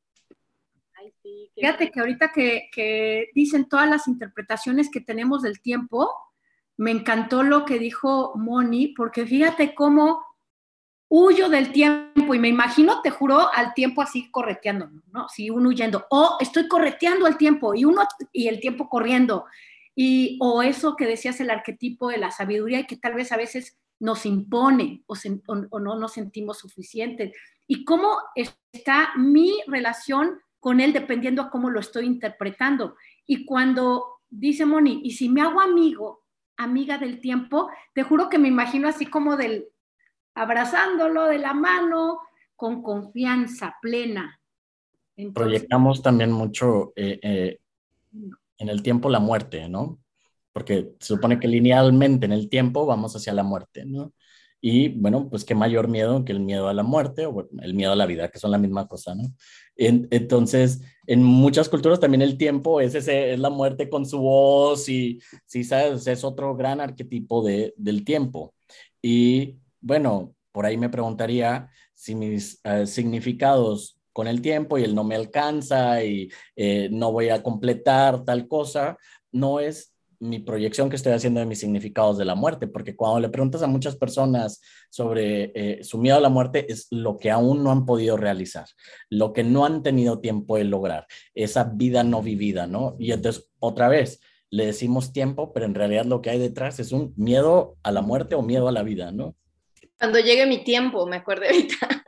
Fíjate que ahorita que, que dicen todas las interpretaciones que tenemos del tiempo, me encantó lo que dijo Moni, porque fíjate cómo huyo del tiempo y me imagino, te juro, al tiempo así correteando, ¿no? Si uno huyendo, o estoy correteando al tiempo y uno y el tiempo corriendo, y o eso que decías el arquetipo de la sabiduría y que tal vez a veces nos impone o, o no nos sentimos suficientes. Y cómo está mi relación con él dependiendo a cómo lo estoy interpretando. Y cuando dice Moni, y si me hago amigo, amiga del tiempo, te juro que me imagino así como del abrazándolo de la mano, con confianza plena. Proyectamos también mucho eh, eh, en el tiempo la muerte, ¿no? Porque se supone que linealmente en el tiempo vamos hacia la muerte, ¿no? Y bueno, pues qué mayor miedo que el miedo a la muerte o el miedo a la vida, que son la misma cosa, ¿no? entonces, en muchas culturas también el tiempo es, ese, es la muerte con su voz y, sí, sabes, es otro gran arquetipo de, del tiempo. Y bueno, por ahí me preguntaría si mis eh, significados con el tiempo y el no me alcanza y eh, no voy a completar tal cosa, no es mi proyección que estoy haciendo de mis significados de la muerte, porque cuando le preguntas a muchas personas sobre eh, su miedo a la muerte es lo que aún no han podido realizar, lo que no han tenido tiempo de lograr, esa vida no vivida, ¿no? Y entonces, otra vez, le decimos tiempo, pero en realidad lo que hay detrás es un miedo a la muerte o miedo a la vida, ¿no? Cuando llegue mi tiempo, me acuerdo ahorita.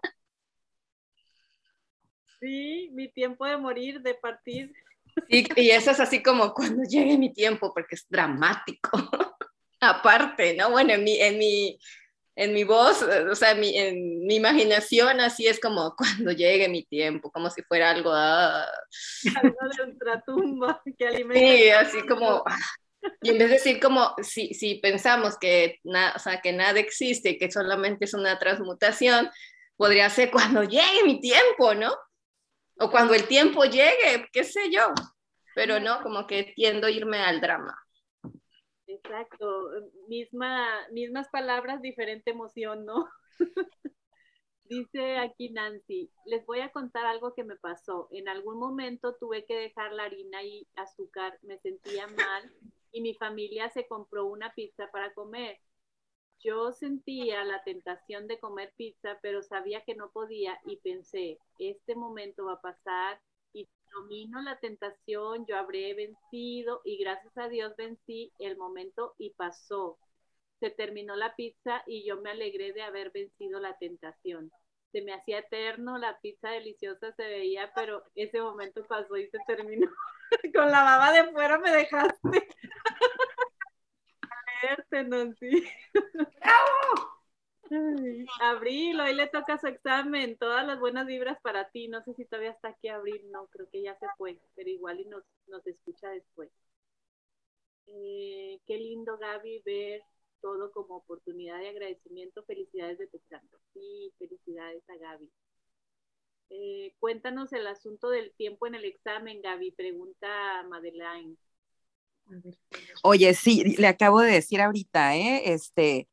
Sí, mi tiempo de morir, de partir. Sí, y eso es así como cuando llegue mi tiempo, porque es dramático. Aparte, ¿no? Bueno, en mi, en mi, en mi voz, o sea, en mi, en mi imaginación, así es como cuando llegue mi tiempo, como si fuera algo. Ah. Algo de ultratumba que alimenta. Sí, así como. Ah, y en vez de decir como si, si pensamos que, o sea, que nada existe, que solamente es una transmutación, podría ser cuando llegue mi tiempo, ¿no? O cuando el tiempo llegue, qué sé yo. Pero no, como que tiendo a irme al drama. Exacto, Misma, mismas palabras, diferente emoción, ¿no? Dice aquí Nancy, les voy a contar algo que me pasó. En algún momento tuve que dejar la harina y azúcar, me sentía mal y mi familia se compró una pizza para comer. Yo sentía la tentación de comer pizza, pero sabía que no podía y pensé, este momento va a pasar y domino la tentación, yo habré vencido y gracias a Dios vencí el momento y pasó. Se terminó la pizza y yo me alegré de haber vencido la tentación. Se me hacía eterno, la pizza deliciosa se veía, pero ese momento pasó y se terminó. Con la baba de fuera me dejaste. Nancy. ¡Bravo! Abril, hoy le toca su examen. Todas las buenas vibras para ti. No sé si todavía está aquí Abril, no, creo que ya se fue, pero igual y nos, nos escucha después. Eh, qué lindo, Gaby, ver todo como oportunidad de agradecimiento. Felicidades de tu examen. Sí, felicidades a Gaby. Eh, cuéntanos el asunto del tiempo en el examen, Gaby, pregunta Madeleine. Oye, sí, le acabo de decir ahorita, ¿eh? Este,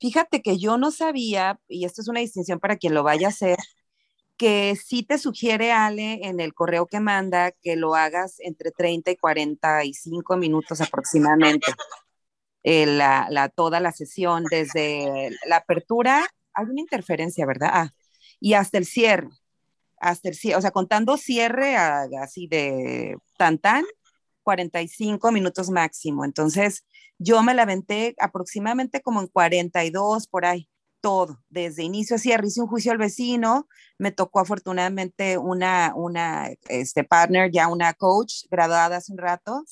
fíjate que yo no sabía, y esto es una distinción para quien lo vaya a hacer, que sí te sugiere Ale en el correo que manda que lo hagas entre 30 y 45 minutos aproximadamente. Eh, la, la, toda la sesión, desde la apertura, hay una interferencia, ¿verdad? Ah, y hasta el cierre, hasta el cierre, o sea, contando cierre así de tan tan, 45 minutos máximo. Entonces, yo me la aventé aproximadamente como en 42 por ahí, todo, desde inicio a cierre. Un juicio al vecino, me tocó afortunadamente una, una este, partner, ya una coach graduada hace un rato.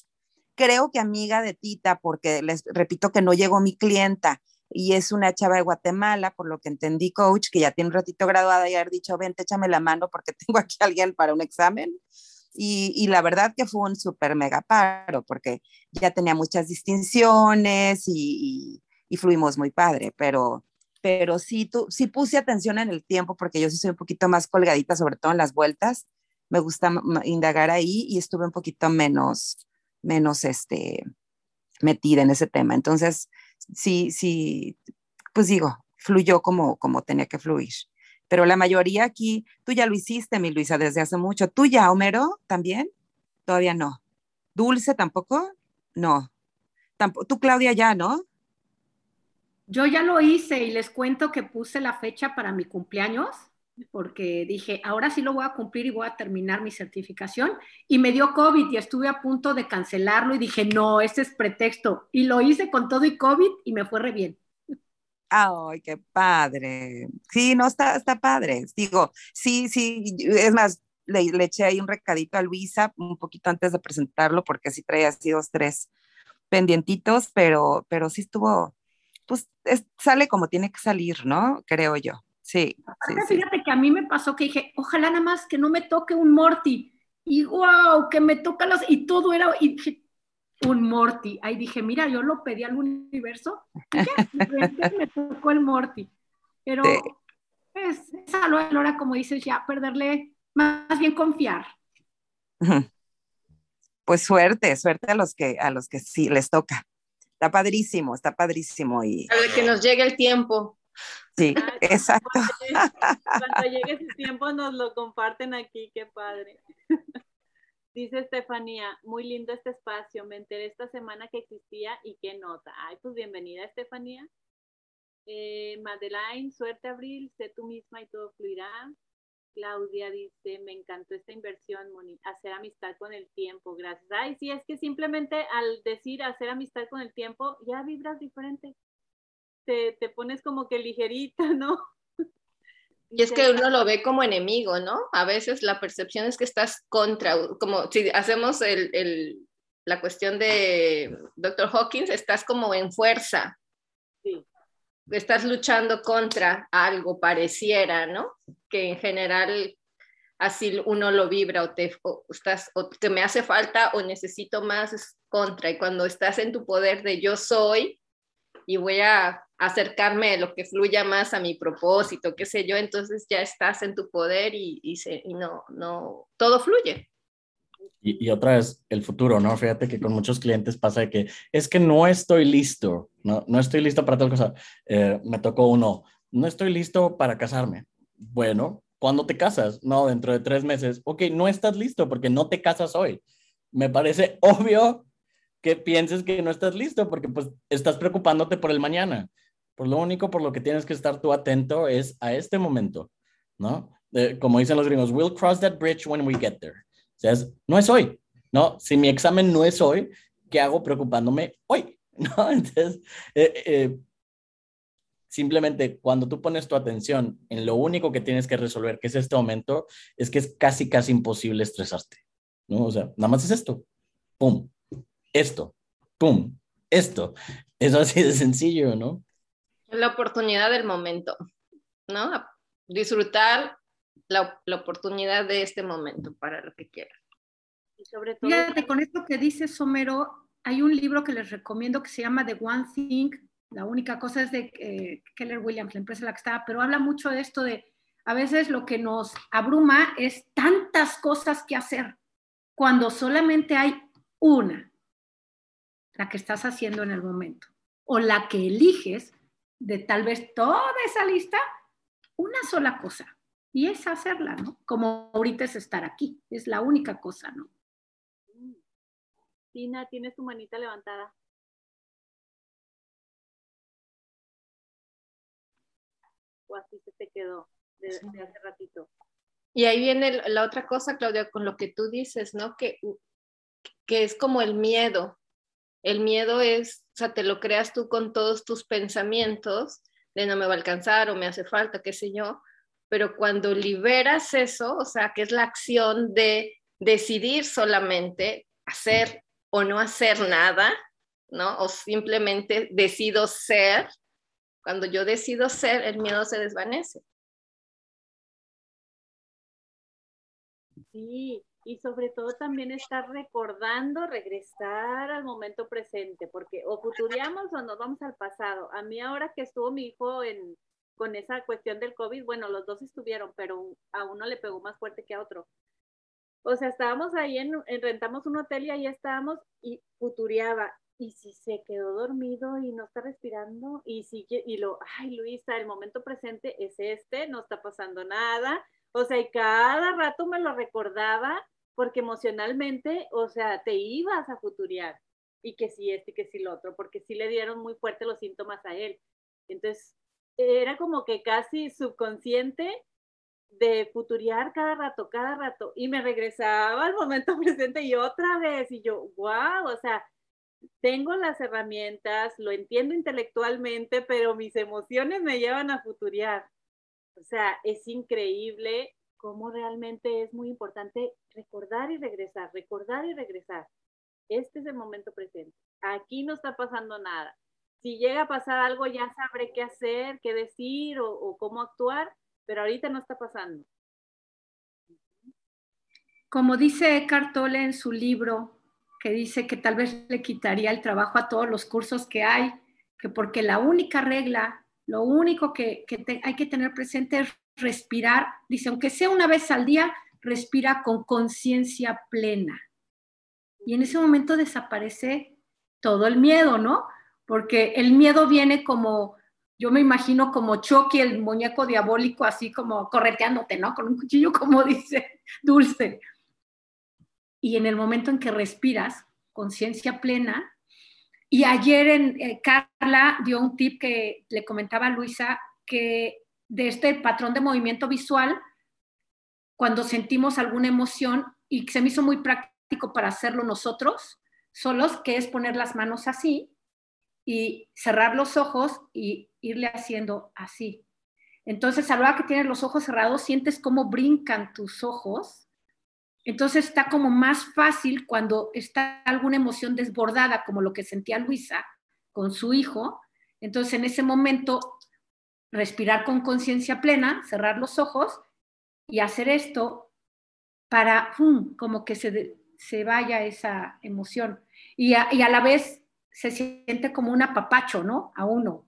Creo que amiga de Tita, porque les repito que no llegó mi clienta y es una chava de Guatemala, por lo que entendí, coach, que ya tiene un ratito graduada y haber dicho, ven, échame la mano porque tengo aquí a alguien para un examen. Y, la verdad que fue un súper mega paro, porque ya tenía muchas distinciones y, y, fluimos muy padre, pero, pero sí, tú, sí puse atención en el tiempo, porque yo sí soy un poquito más colgadita, sobre todo en las vueltas, me gusta indagar ahí y estuve un poquito menos, menos este, metida en ese tema. Entonces, sí, sí, pues digo, fluyó como, como tenía que fluir pero la mayoría aquí, tú ya lo hiciste, mi Luisa, desde hace mucho. ¿Tú ya, Homero, también? Todavía no. ¿Dulce tampoco? No. Tampoco, Tú, Claudia, ya, ¿no? Yo ya lo hice y les cuento que puse la fecha para mi cumpleaños porque dije, ahora sí lo voy a cumplir y voy a terminar mi certificación. Y me dio COVID y estuve a punto de cancelarlo y dije, no, ese es pretexto. Y lo hice con todo y COVID y me fue re bien. Ay, qué padre. Sí, no, está, está padre. Digo, sí, sí, es más, le, eché ahí un recadito a Luisa un poquito antes de presentarlo porque sí traía así dos, tres pendientitos, pero, pero sí estuvo, pues sale como tiene que salir, ¿no? Creo yo. Sí, Fíjate que a mí me pasó que dije, ojalá nada más que no me toque un Morty. Y wow, que me toca los... Y todo era... Y dije, un Morty. Ahí dije, mira, yo lo pedí al universo. Y me tocó el Morty. Pero es, es a la hora, como dices, ya perderle, más bien confiar. Pues suerte, suerte a los que, a los que sí les toca. Está padrísimo, está padrísimo. Y... A que nos llegue el tiempo. Sí, exacto. Cuando llegue, ese tiempo nos lo comparten aquí, qué padre. Dice Estefanía, muy lindo este espacio, me enteré esta semana que existía y qué nota. Ay, pues bienvenida Estefanía. Eh, Madeline, suerte Abril, sé tú misma y todo fluirá. Claudia dice, me encantó esta inversión, Moni, hacer amistad con el tiempo, gracias. Ay, sí, es que simplemente al decir hacer amistad con el tiempo, ya vibras diferente te, pones como que ligerita, ¿no? Y es que uno lo ve como enemigo, ¿no? A veces la percepción es que estás contra, como si hacemos el, la cuestión de Dr. Hawkins, estás como en fuerza. Sí. Estás luchando contra algo, pareciera, ¿no? Que en general así uno lo vibra o te estás o que me hace falta o necesito más es contra y cuando estás en tu poder de yo soy y voy a acercarme lo que fluya más a mi propósito, qué sé yo, entonces ya estás en tu poder y, y, y no, no, todo fluye. Y, otra vez, el futuro, ¿no? Fíjate que con muchos clientes pasa de que es que no estoy listo, no, no estoy listo para tal cosa. Eh, me tocó uno, no estoy listo para casarme. Bueno, ¿cuándo te casas? No, dentro de tres meses. Ok, no estás listo porque no te casas hoy. Me parece obvio que pienses que no estás listo porque pues estás preocupándote por el mañana. Por lo único por lo que tienes que estar tú atento es a este momento, ¿no? como dicen los gringos, we'll cross that bridge when we get there. O sea, no es hoy, ¿no? Si mi examen no es hoy, ¿qué hago preocupándome hoy? ¿No? Entonces, eh, eh, simplemente cuando tú pones tu atención en lo único que tienes que resolver, que es este momento, es que es casi, casi imposible estresarte, ¿no? O sea, nada más es esto, ¡pum! Esto, ¡pum! Esto. Es así de sencillo, ¿no? La oportunidad del momento, ¿no? Disfrutar la, oportunidad de este momento para lo que quieras. Y sobre todo... Fíjate, con esto que dice Somero, hay un libro que les recomiendo que se llama The One Thing. La única cosa es de eh, Keller Williams, la empresa en la que estaba, pero habla mucho de esto de a veces lo que nos abruma es tantas cosas que hacer cuando solamente hay una, la que estás haciendo en el momento, o la que eliges de tal vez toda esa lista, una sola cosa, y es hacerla, ¿no? Como ahorita es estar aquí, es la única cosa, ¿no? Tina, tienes tu manita levantada. O así se te quedó de, hace ratito. Y ahí viene la otra cosa, Claudia, con lo que tú dices, ¿no? Que, que es como el miedo, el miedo es, o sea, te lo creas tú con todos tus pensamientos de no me va a alcanzar o me hace falta, qué sé yo, pero cuando liberas eso, o sea, que es la acción de decidir solamente hacer o no hacer nada, ¿no? O simplemente decido ser, cuando yo decido ser, el miedo se desvanece. Sí, y sobre todo también estar recordando, regresar al momento presente, porque o futuriamos o nos vamos al pasado. A mí ahora que estuvo mi hijo en, con esa cuestión del COVID, bueno, los dos estuvieron, pero a uno le pegó más fuerte que a otro. O sea, estábamos ahí, en, rentamos un hotel y ahí estábamos y futureaba. Y si se quedó dormido y no está respirando, y sigue, y lo, ay Luisa, el momento presente es este, no está pasando nada. O sea, y cada rato me lo recordaba porque emocionalmente, o sea, te ibas a futuriar y que sí este y que sí lo otro, porque sí le dieron muy fuerte los síntomas a él. Entonces, era como que casi subconsciente de futuriar cada rato, cada rato, y me regresaba al momento presente y otra vez, y yo, wow, o sea, tengo las herramientas, lo entiendo intelectualmente, pero mis emociones me llevan a futuriar. O sea, es increíble cómo realmente es muy importante recordar y regresar, recordar y regresar. Este es el momento presente. Aquí no está pasando nada. Si llega a pasar algo, ya sabré qué hacer, qué decir o, cómo actuar, pero ahorita no está pasando. Como dice Eckhart Tolle en su libro, que dice que tal vez le quitaría el trabajo a todos los cursos que hay, que porque la única regla, lo único que, hay que tener presente es respirar, dice, aunque sea una vez al día, respira con conciencia plena. Y en ese momento desaparece todo el miedo, ¿no? Porque el miedo viene como, yo me imagino como Chucky, el muñeco diabólico, así como correteándote, ¿no? Con un cuchillo, como dice Dulce. Y en el momento en que respiras, conciencia plena, y ayer en, eh, Carla dio un tip que le comentaba a Luisa, que de este patrón de movimiento visual, cuando sentimos alguna emoción, y se me hizo muy práctico, para hacerlo nosotros solos, que es poner las manos así y cerrar los ojos y irle haciendo así. Entonces, a la que tienes los ojos cerrados, sientes cómo brincan tus ojos. Entonces está como más fácil cuando está alguna emoción desbordada, como lo que sentía Luisa con su hijo. Entonces, en ese momento, respirar con conciencia plena, cerrar los ojos y hacer esto para, como que se, se vaya esa emoción. Y a, y a la vez se siente como un apapacho, ¿no? A uno.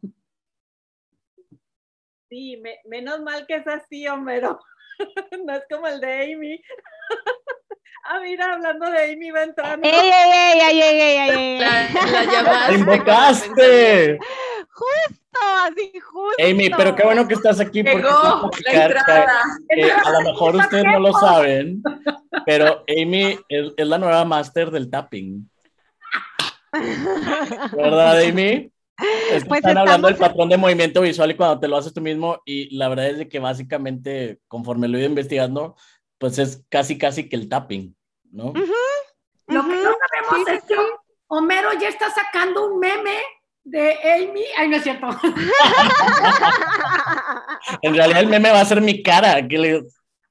Sí, menos mal que es así, Homero. no es como el de Amy. ah, mira, hablando de Amy va entrando. ¡Ey, ey, ey, ey, ey, ey! La, llamada. ¡Invocaste! Justo, así, justo. Amy, pero qué bueno que estás aquí porque Llegó la entrada. a lo mejor ustedes no lo saben, pero Amy es, la nueva máster del tapping. ¿Verdad, Amy? pues están hablando del patrón de movimiento visual y cuando te lo haces tú mismo y la verdad es de que básicamente conforme lo he ido investigando, pues es casi casi que el tapping, ¿no? Lo que no sabemos es que Homero ya está sacando un meme de Amy. Ay, no es cierto. en realidad el meme va a ser mi cara. Que le...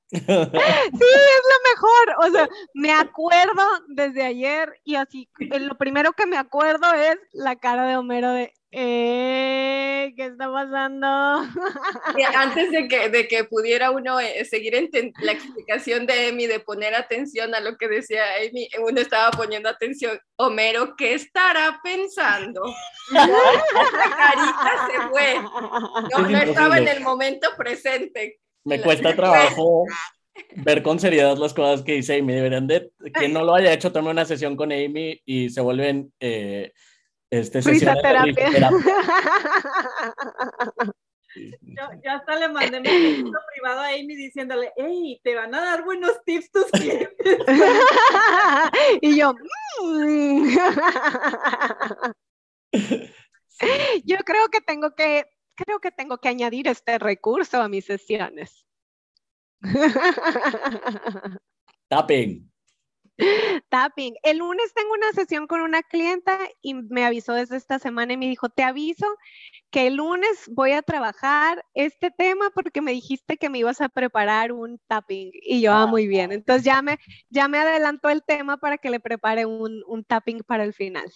Sí, es lo mejor. O sea, me acuerdo desde ayer y así, lo primero que me acuerdo es la cara de Homero de, eh, ¿qué está pasando? Antes de que, de que pudiera uno eh, seguir la explicación de Amy, de poner atención a lo que decía Amy, uno estaba poniendo atención, Homero, ¿qué estará pensando? La carita se fue. No, estaba en el momento presente. Me cuesta trabajo ver con seriedad las cosas que dice Amy. Deberían de, que no lo haya hecho, tome una sesión con Amy y se vuelven... Eh, este, terapia. Yo, yo, hasta le mandé mi privado a Amy diciéndole, hey, te van a dar buenos tips tus clientes. y yo, mm". yo creo que tengo que, creo que tengo que añadir este recurso a mis sesiones. Tapping. Tapping. El lunes tengo una sesión con una clienta y me avisó desde esta semana y me dijo, te aviso que el lunes voy a trabajar este tema porque me dijiste que me ibas a preparar un tapping. Y yo, ah, muy bien. Entonces ya me, ya me adelantó el tema para que le prepare un, un tapping para el final.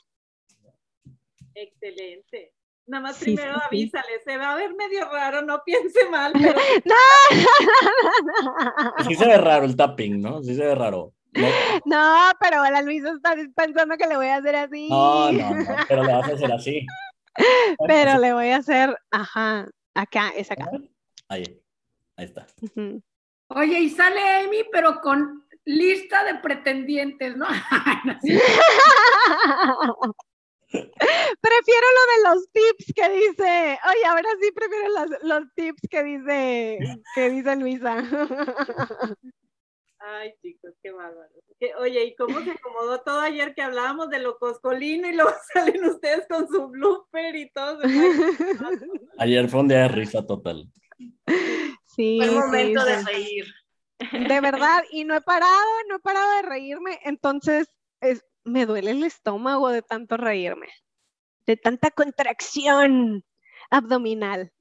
Excelente. Nada más primero avísale, se va a ver medio raro, no piense mal. Pero... no, Sí se ve raro el tapping, ¿no? Sí se ve raro. No. pero la Luisa está pensando que le voy a hacer así. No, no, no, pero le vas a hacer así. Pero le voy a hacer, ajá, acá, es acá. Ahí, ahí está. Oye, y sale Amy, pero con lista de pretendientes, ¿no? Prefiero lo de los tips que dice, oye, ahora sí prefiero los, los tips que dice, que dice Luisa. Ay, chicos, qué bárbaro. Oye, ¿y cómo se acomodó todo ayer que hablábamos de lo coscolino y luego salen ustedes con su blooper y todo? Ayer fue un día de risa total. Sí. Fue el momento de reír. De verdad, y no he parado, no he parado de reírme, entonces es, me duele el estómago de tanto reírme, de tanta contracción abdominal.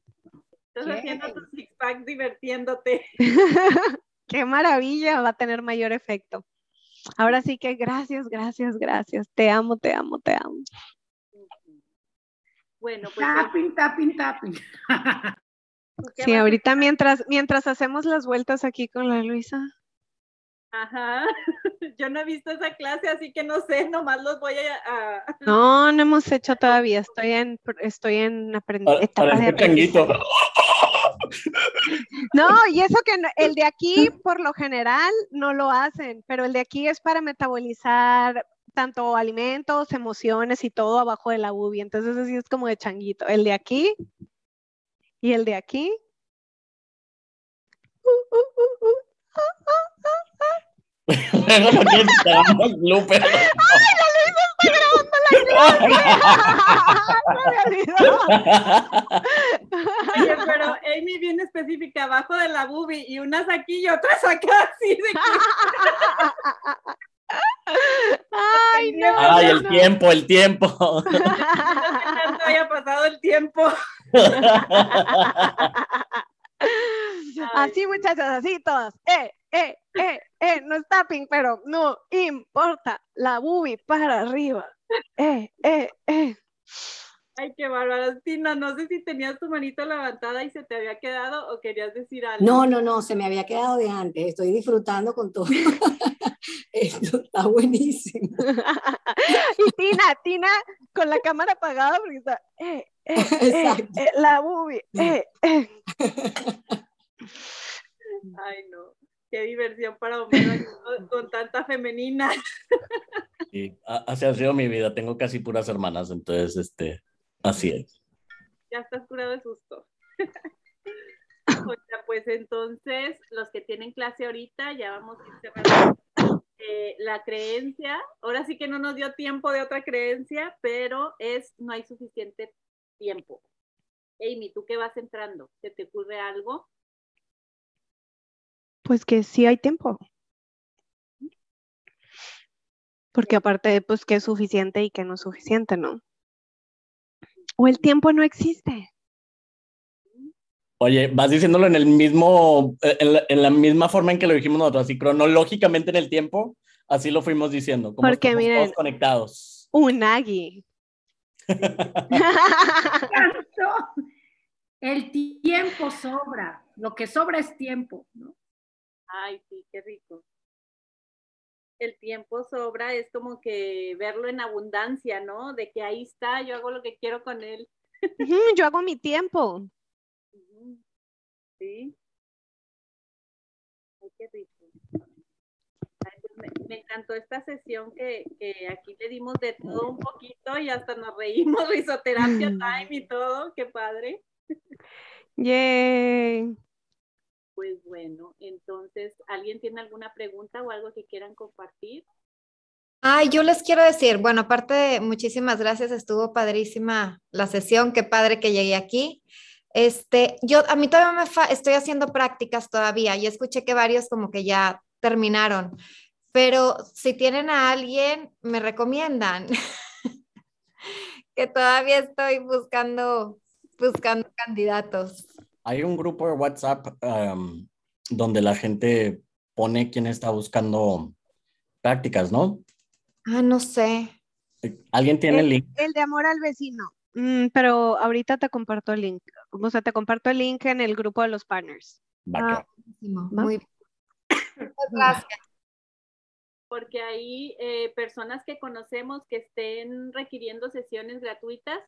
Estás haciendo tu six pack divirtiéndote. Qué maravilla, va a tener mayor efecto. Ahora sí que gracias, gracias, gracias. Te amo, te amo, te amo. Bueno, pues. Tapping, tapping, tapping. Sí, ahorita mientras, mientras hacemos las vueltas aquí con la Luisa. Ajá, yo no he visto esa clase, así que no sé, nomás los voy a... No, no hemos hecho todavía, estoy en, estoy en aprendizaje. No, y eso que el de aquí por lo general no lo hacen, pero el de aquí es para metabolizar tanto alimentos, emociones y todo abajo de la ubi, entonces así es como de changuito. El de aquí y el de aquí. Uh, uh, uh, Luego no quieres que hagamos blooper. ¡Ay, la! Oye, pero Amy bien específica, abajo de la boobie y unas aquí y otras acá, así de que... Ay, no. Ay, el tiempo, el tiempo. No haya pasado el tiempo. Así, muchachos, así todos. Eh, eh, eh, eh, no es tapping, pero no importa. La boobie para arriba. Eh, eh, eh. Ay, qué bárbaro. Tina, no sé si tenías tu manito levantada y se te había quedado o querías decir algo. No, no, no, se me había quedado de antes. Estoy disfrutando con todo. Esto está buenísimo. y Tina, Tina, con la cámara apagada, porque está, eh, eh, eh, eh la boobie, eh, eh. Ay, no. Qué diversión para Homero con, tanta femenina. Sí, así ha sido mi vida. Tengo casi puras hermanas, entonces, este, así es. Ya estás curado de susto. pues entonces, los que tienen clase ahorita, ya vamos a ir cerrando eh, la creencia. Ahora sí que no nos dio tiempo de otra creencia, pero es no hay suficiente tiempo. Amy, ¿tú qué vas entrando? ¿Se te ocurre algo? Pues que sí hay tiempo. Porque aparte, pues que es suficiente y que no es suficiente, ¿no? O el tiempo no existe. Oye, vas diciéndolo en el mismo, en la, misma forma en que lo dijimos nosotros, así cronológicamente en el tiempo, así lo fuimos diciendo, como Porque miren, todos conectados. Un agui. el tiempo sobra, lo que sobra es tiempo, ¿no? Ay, sí, qué rico. El tiempo sobra, es como que verlo en abundancia, ¿no? De que ahí está, yo hago lo que quiero con él. yo hago mi tiempo. Sí. Ay, qué rico. Pues me, encantó esta sesión que, que, aquí le dimos de todo un poquito y hasta nos reímos, risoterapia time y todo, qué padre. Yay. Pues bueno, entonces, ¿alguien tiene alguna pregunta o algo que quieran compartir? Ay, yo les quiero decir, bueno, aparte de muchísimas gracias, estuvo padrísima la sesión, qué padre que llegué aquí. Este, yo a mí todavía me estoy haciendo prácticas todavía y escuché que varios como que ya terminaron, pero si tienen a alguien, me recomiendan que todavía estoy buscando buscando candidatos hay un grupo de WhatsApp donde la gente pone quién está buscando prácticas, ¿no? Ah, no sé. ¿Alguien tiene el, link? El de amor al vecino. Mm, pero ahorita te comparto el link. O sea, te comparto el link en el grupo de los partners. Ah, muy bien. gracias. Porque hay eh, personas que conocemos que estén requiriendo sesiones gratuitas,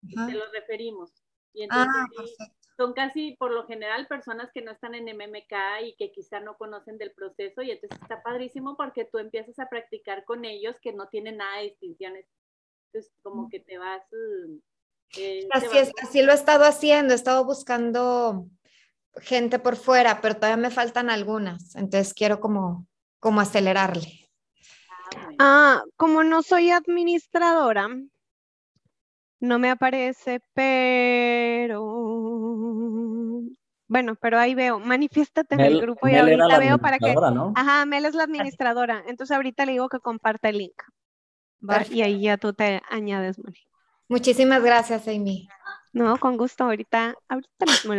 te los referimos. Y entonces ah, son casi por lo general personas que no están en MMK y que quizá no conocen del proceso y entonces está padrísimo porque tú empiezas a practicar con ellos que no tienen nada de distinciones. Entonces como que te vas... Eh, así es, así lo he estado haciendo, he estado buscando gente por fuera, pero todavía me faltan algunas, entonces quiero como como acelerarle. Ah, como no soy administradora, no me aparece, pero bueno, pero ahí veo, manifiéstate en el grupo y ahorita veo para que. Ajá, Mel es la administradora. Entonces ahorita le digo que comparta el link. Y ahí ya tú te añades, Moni. Muchísimas gracias, Amy. No, con gusto, ahorita, ahorita mismo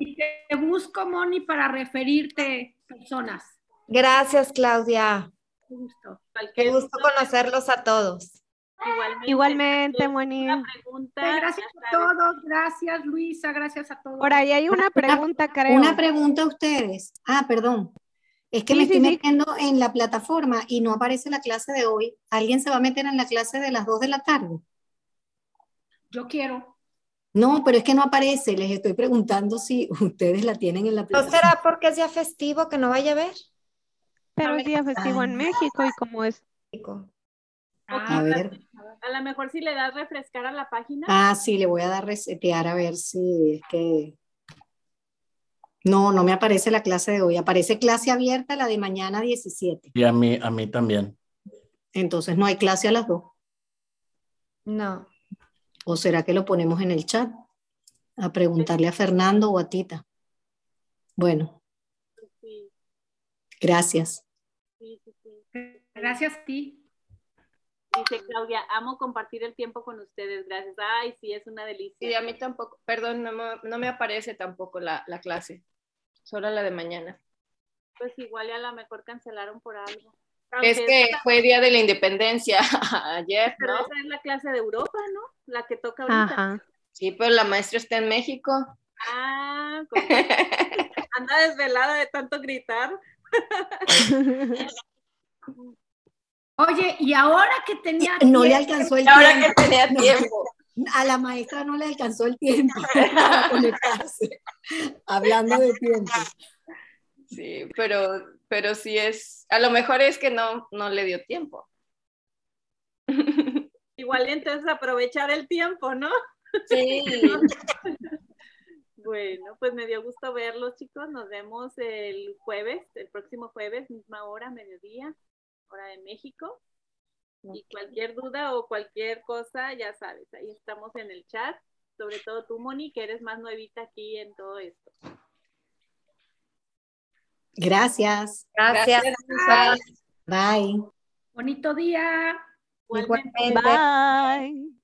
Y te busco, Moni, para referirte personas. Gracias, Claudia. Qué gusto. Qué gusto conocerlos a todos. Igualmente, Igualmente Moni. Gracias a todos, gracias Luisa, gracias a todos. Por ahí hay una pregunta, creo. Una pregunta a ustedes. Ah, perdón. Es que me estoy metiendo en la plataforma y no aparece la clase de hoy. ¿Alguien se va a meter en la clase de las 2 de la tarde? Yo quiero. No, pero es que no aparece. Les estoy preguntando si ustedes la tienen en la plataforma. ¿No será porque es día festivo que no vaya a ver? Pero es día festivo en México y como es. a ver. A lo mejor si le das refrescar a la página. Ah, sí, le voy a dar resetear a ver si es que no, no me aparece la clase de hoy. Aparece clase abierta, la de mañana 17. Y a mí, a mí también. Entonces no hay clase a las dos. No. ¿O será que lo ponemos en el chat? A preguntarle a Fernando o a Tita. Bueno. Gracias. Gracias a ti. Dice Claudia, amo compartir el tiempo con ustedes, gracias. Ay, sí, es una delicia. Y a mí tampoco, perdón, no me, aparece tampoco la, clase, solo la de mañana. Pues igual ya a lo mejor cancelaron por algo. es que fue Día de la Independencia ayer, Pero esa es la clase de Europa, ¿no? La que toca ahorita. Sí, pero la maestra está en México. Ah, anda desvelada de tanto gritar. Oye, y ahora que tenía No le alcanzó el tiempo. Ahora que tenía tiempo. a la maestra no le alcanzó el tiempo para conectarse. Hablando de tiempo. Sí, pero, pero sí es, a lo mejor es que no, no le dio tiempo. Igual entonces aprovechar el tiempo, ¿no? Sí. Bueno, pues me dio gusto verlos, chicos. Nos vemos el jueves, el próximo jueves, misma hora, mediodía hora de México. Y cualquier duda o cualquier cosa, ya sabes, ahí estamos en el chat. Sobre todo tú, Moni, que eres más nuevita aquí en todo esto. Gracias. Gracias. Bye. Bonito día. Igualmente. Bye.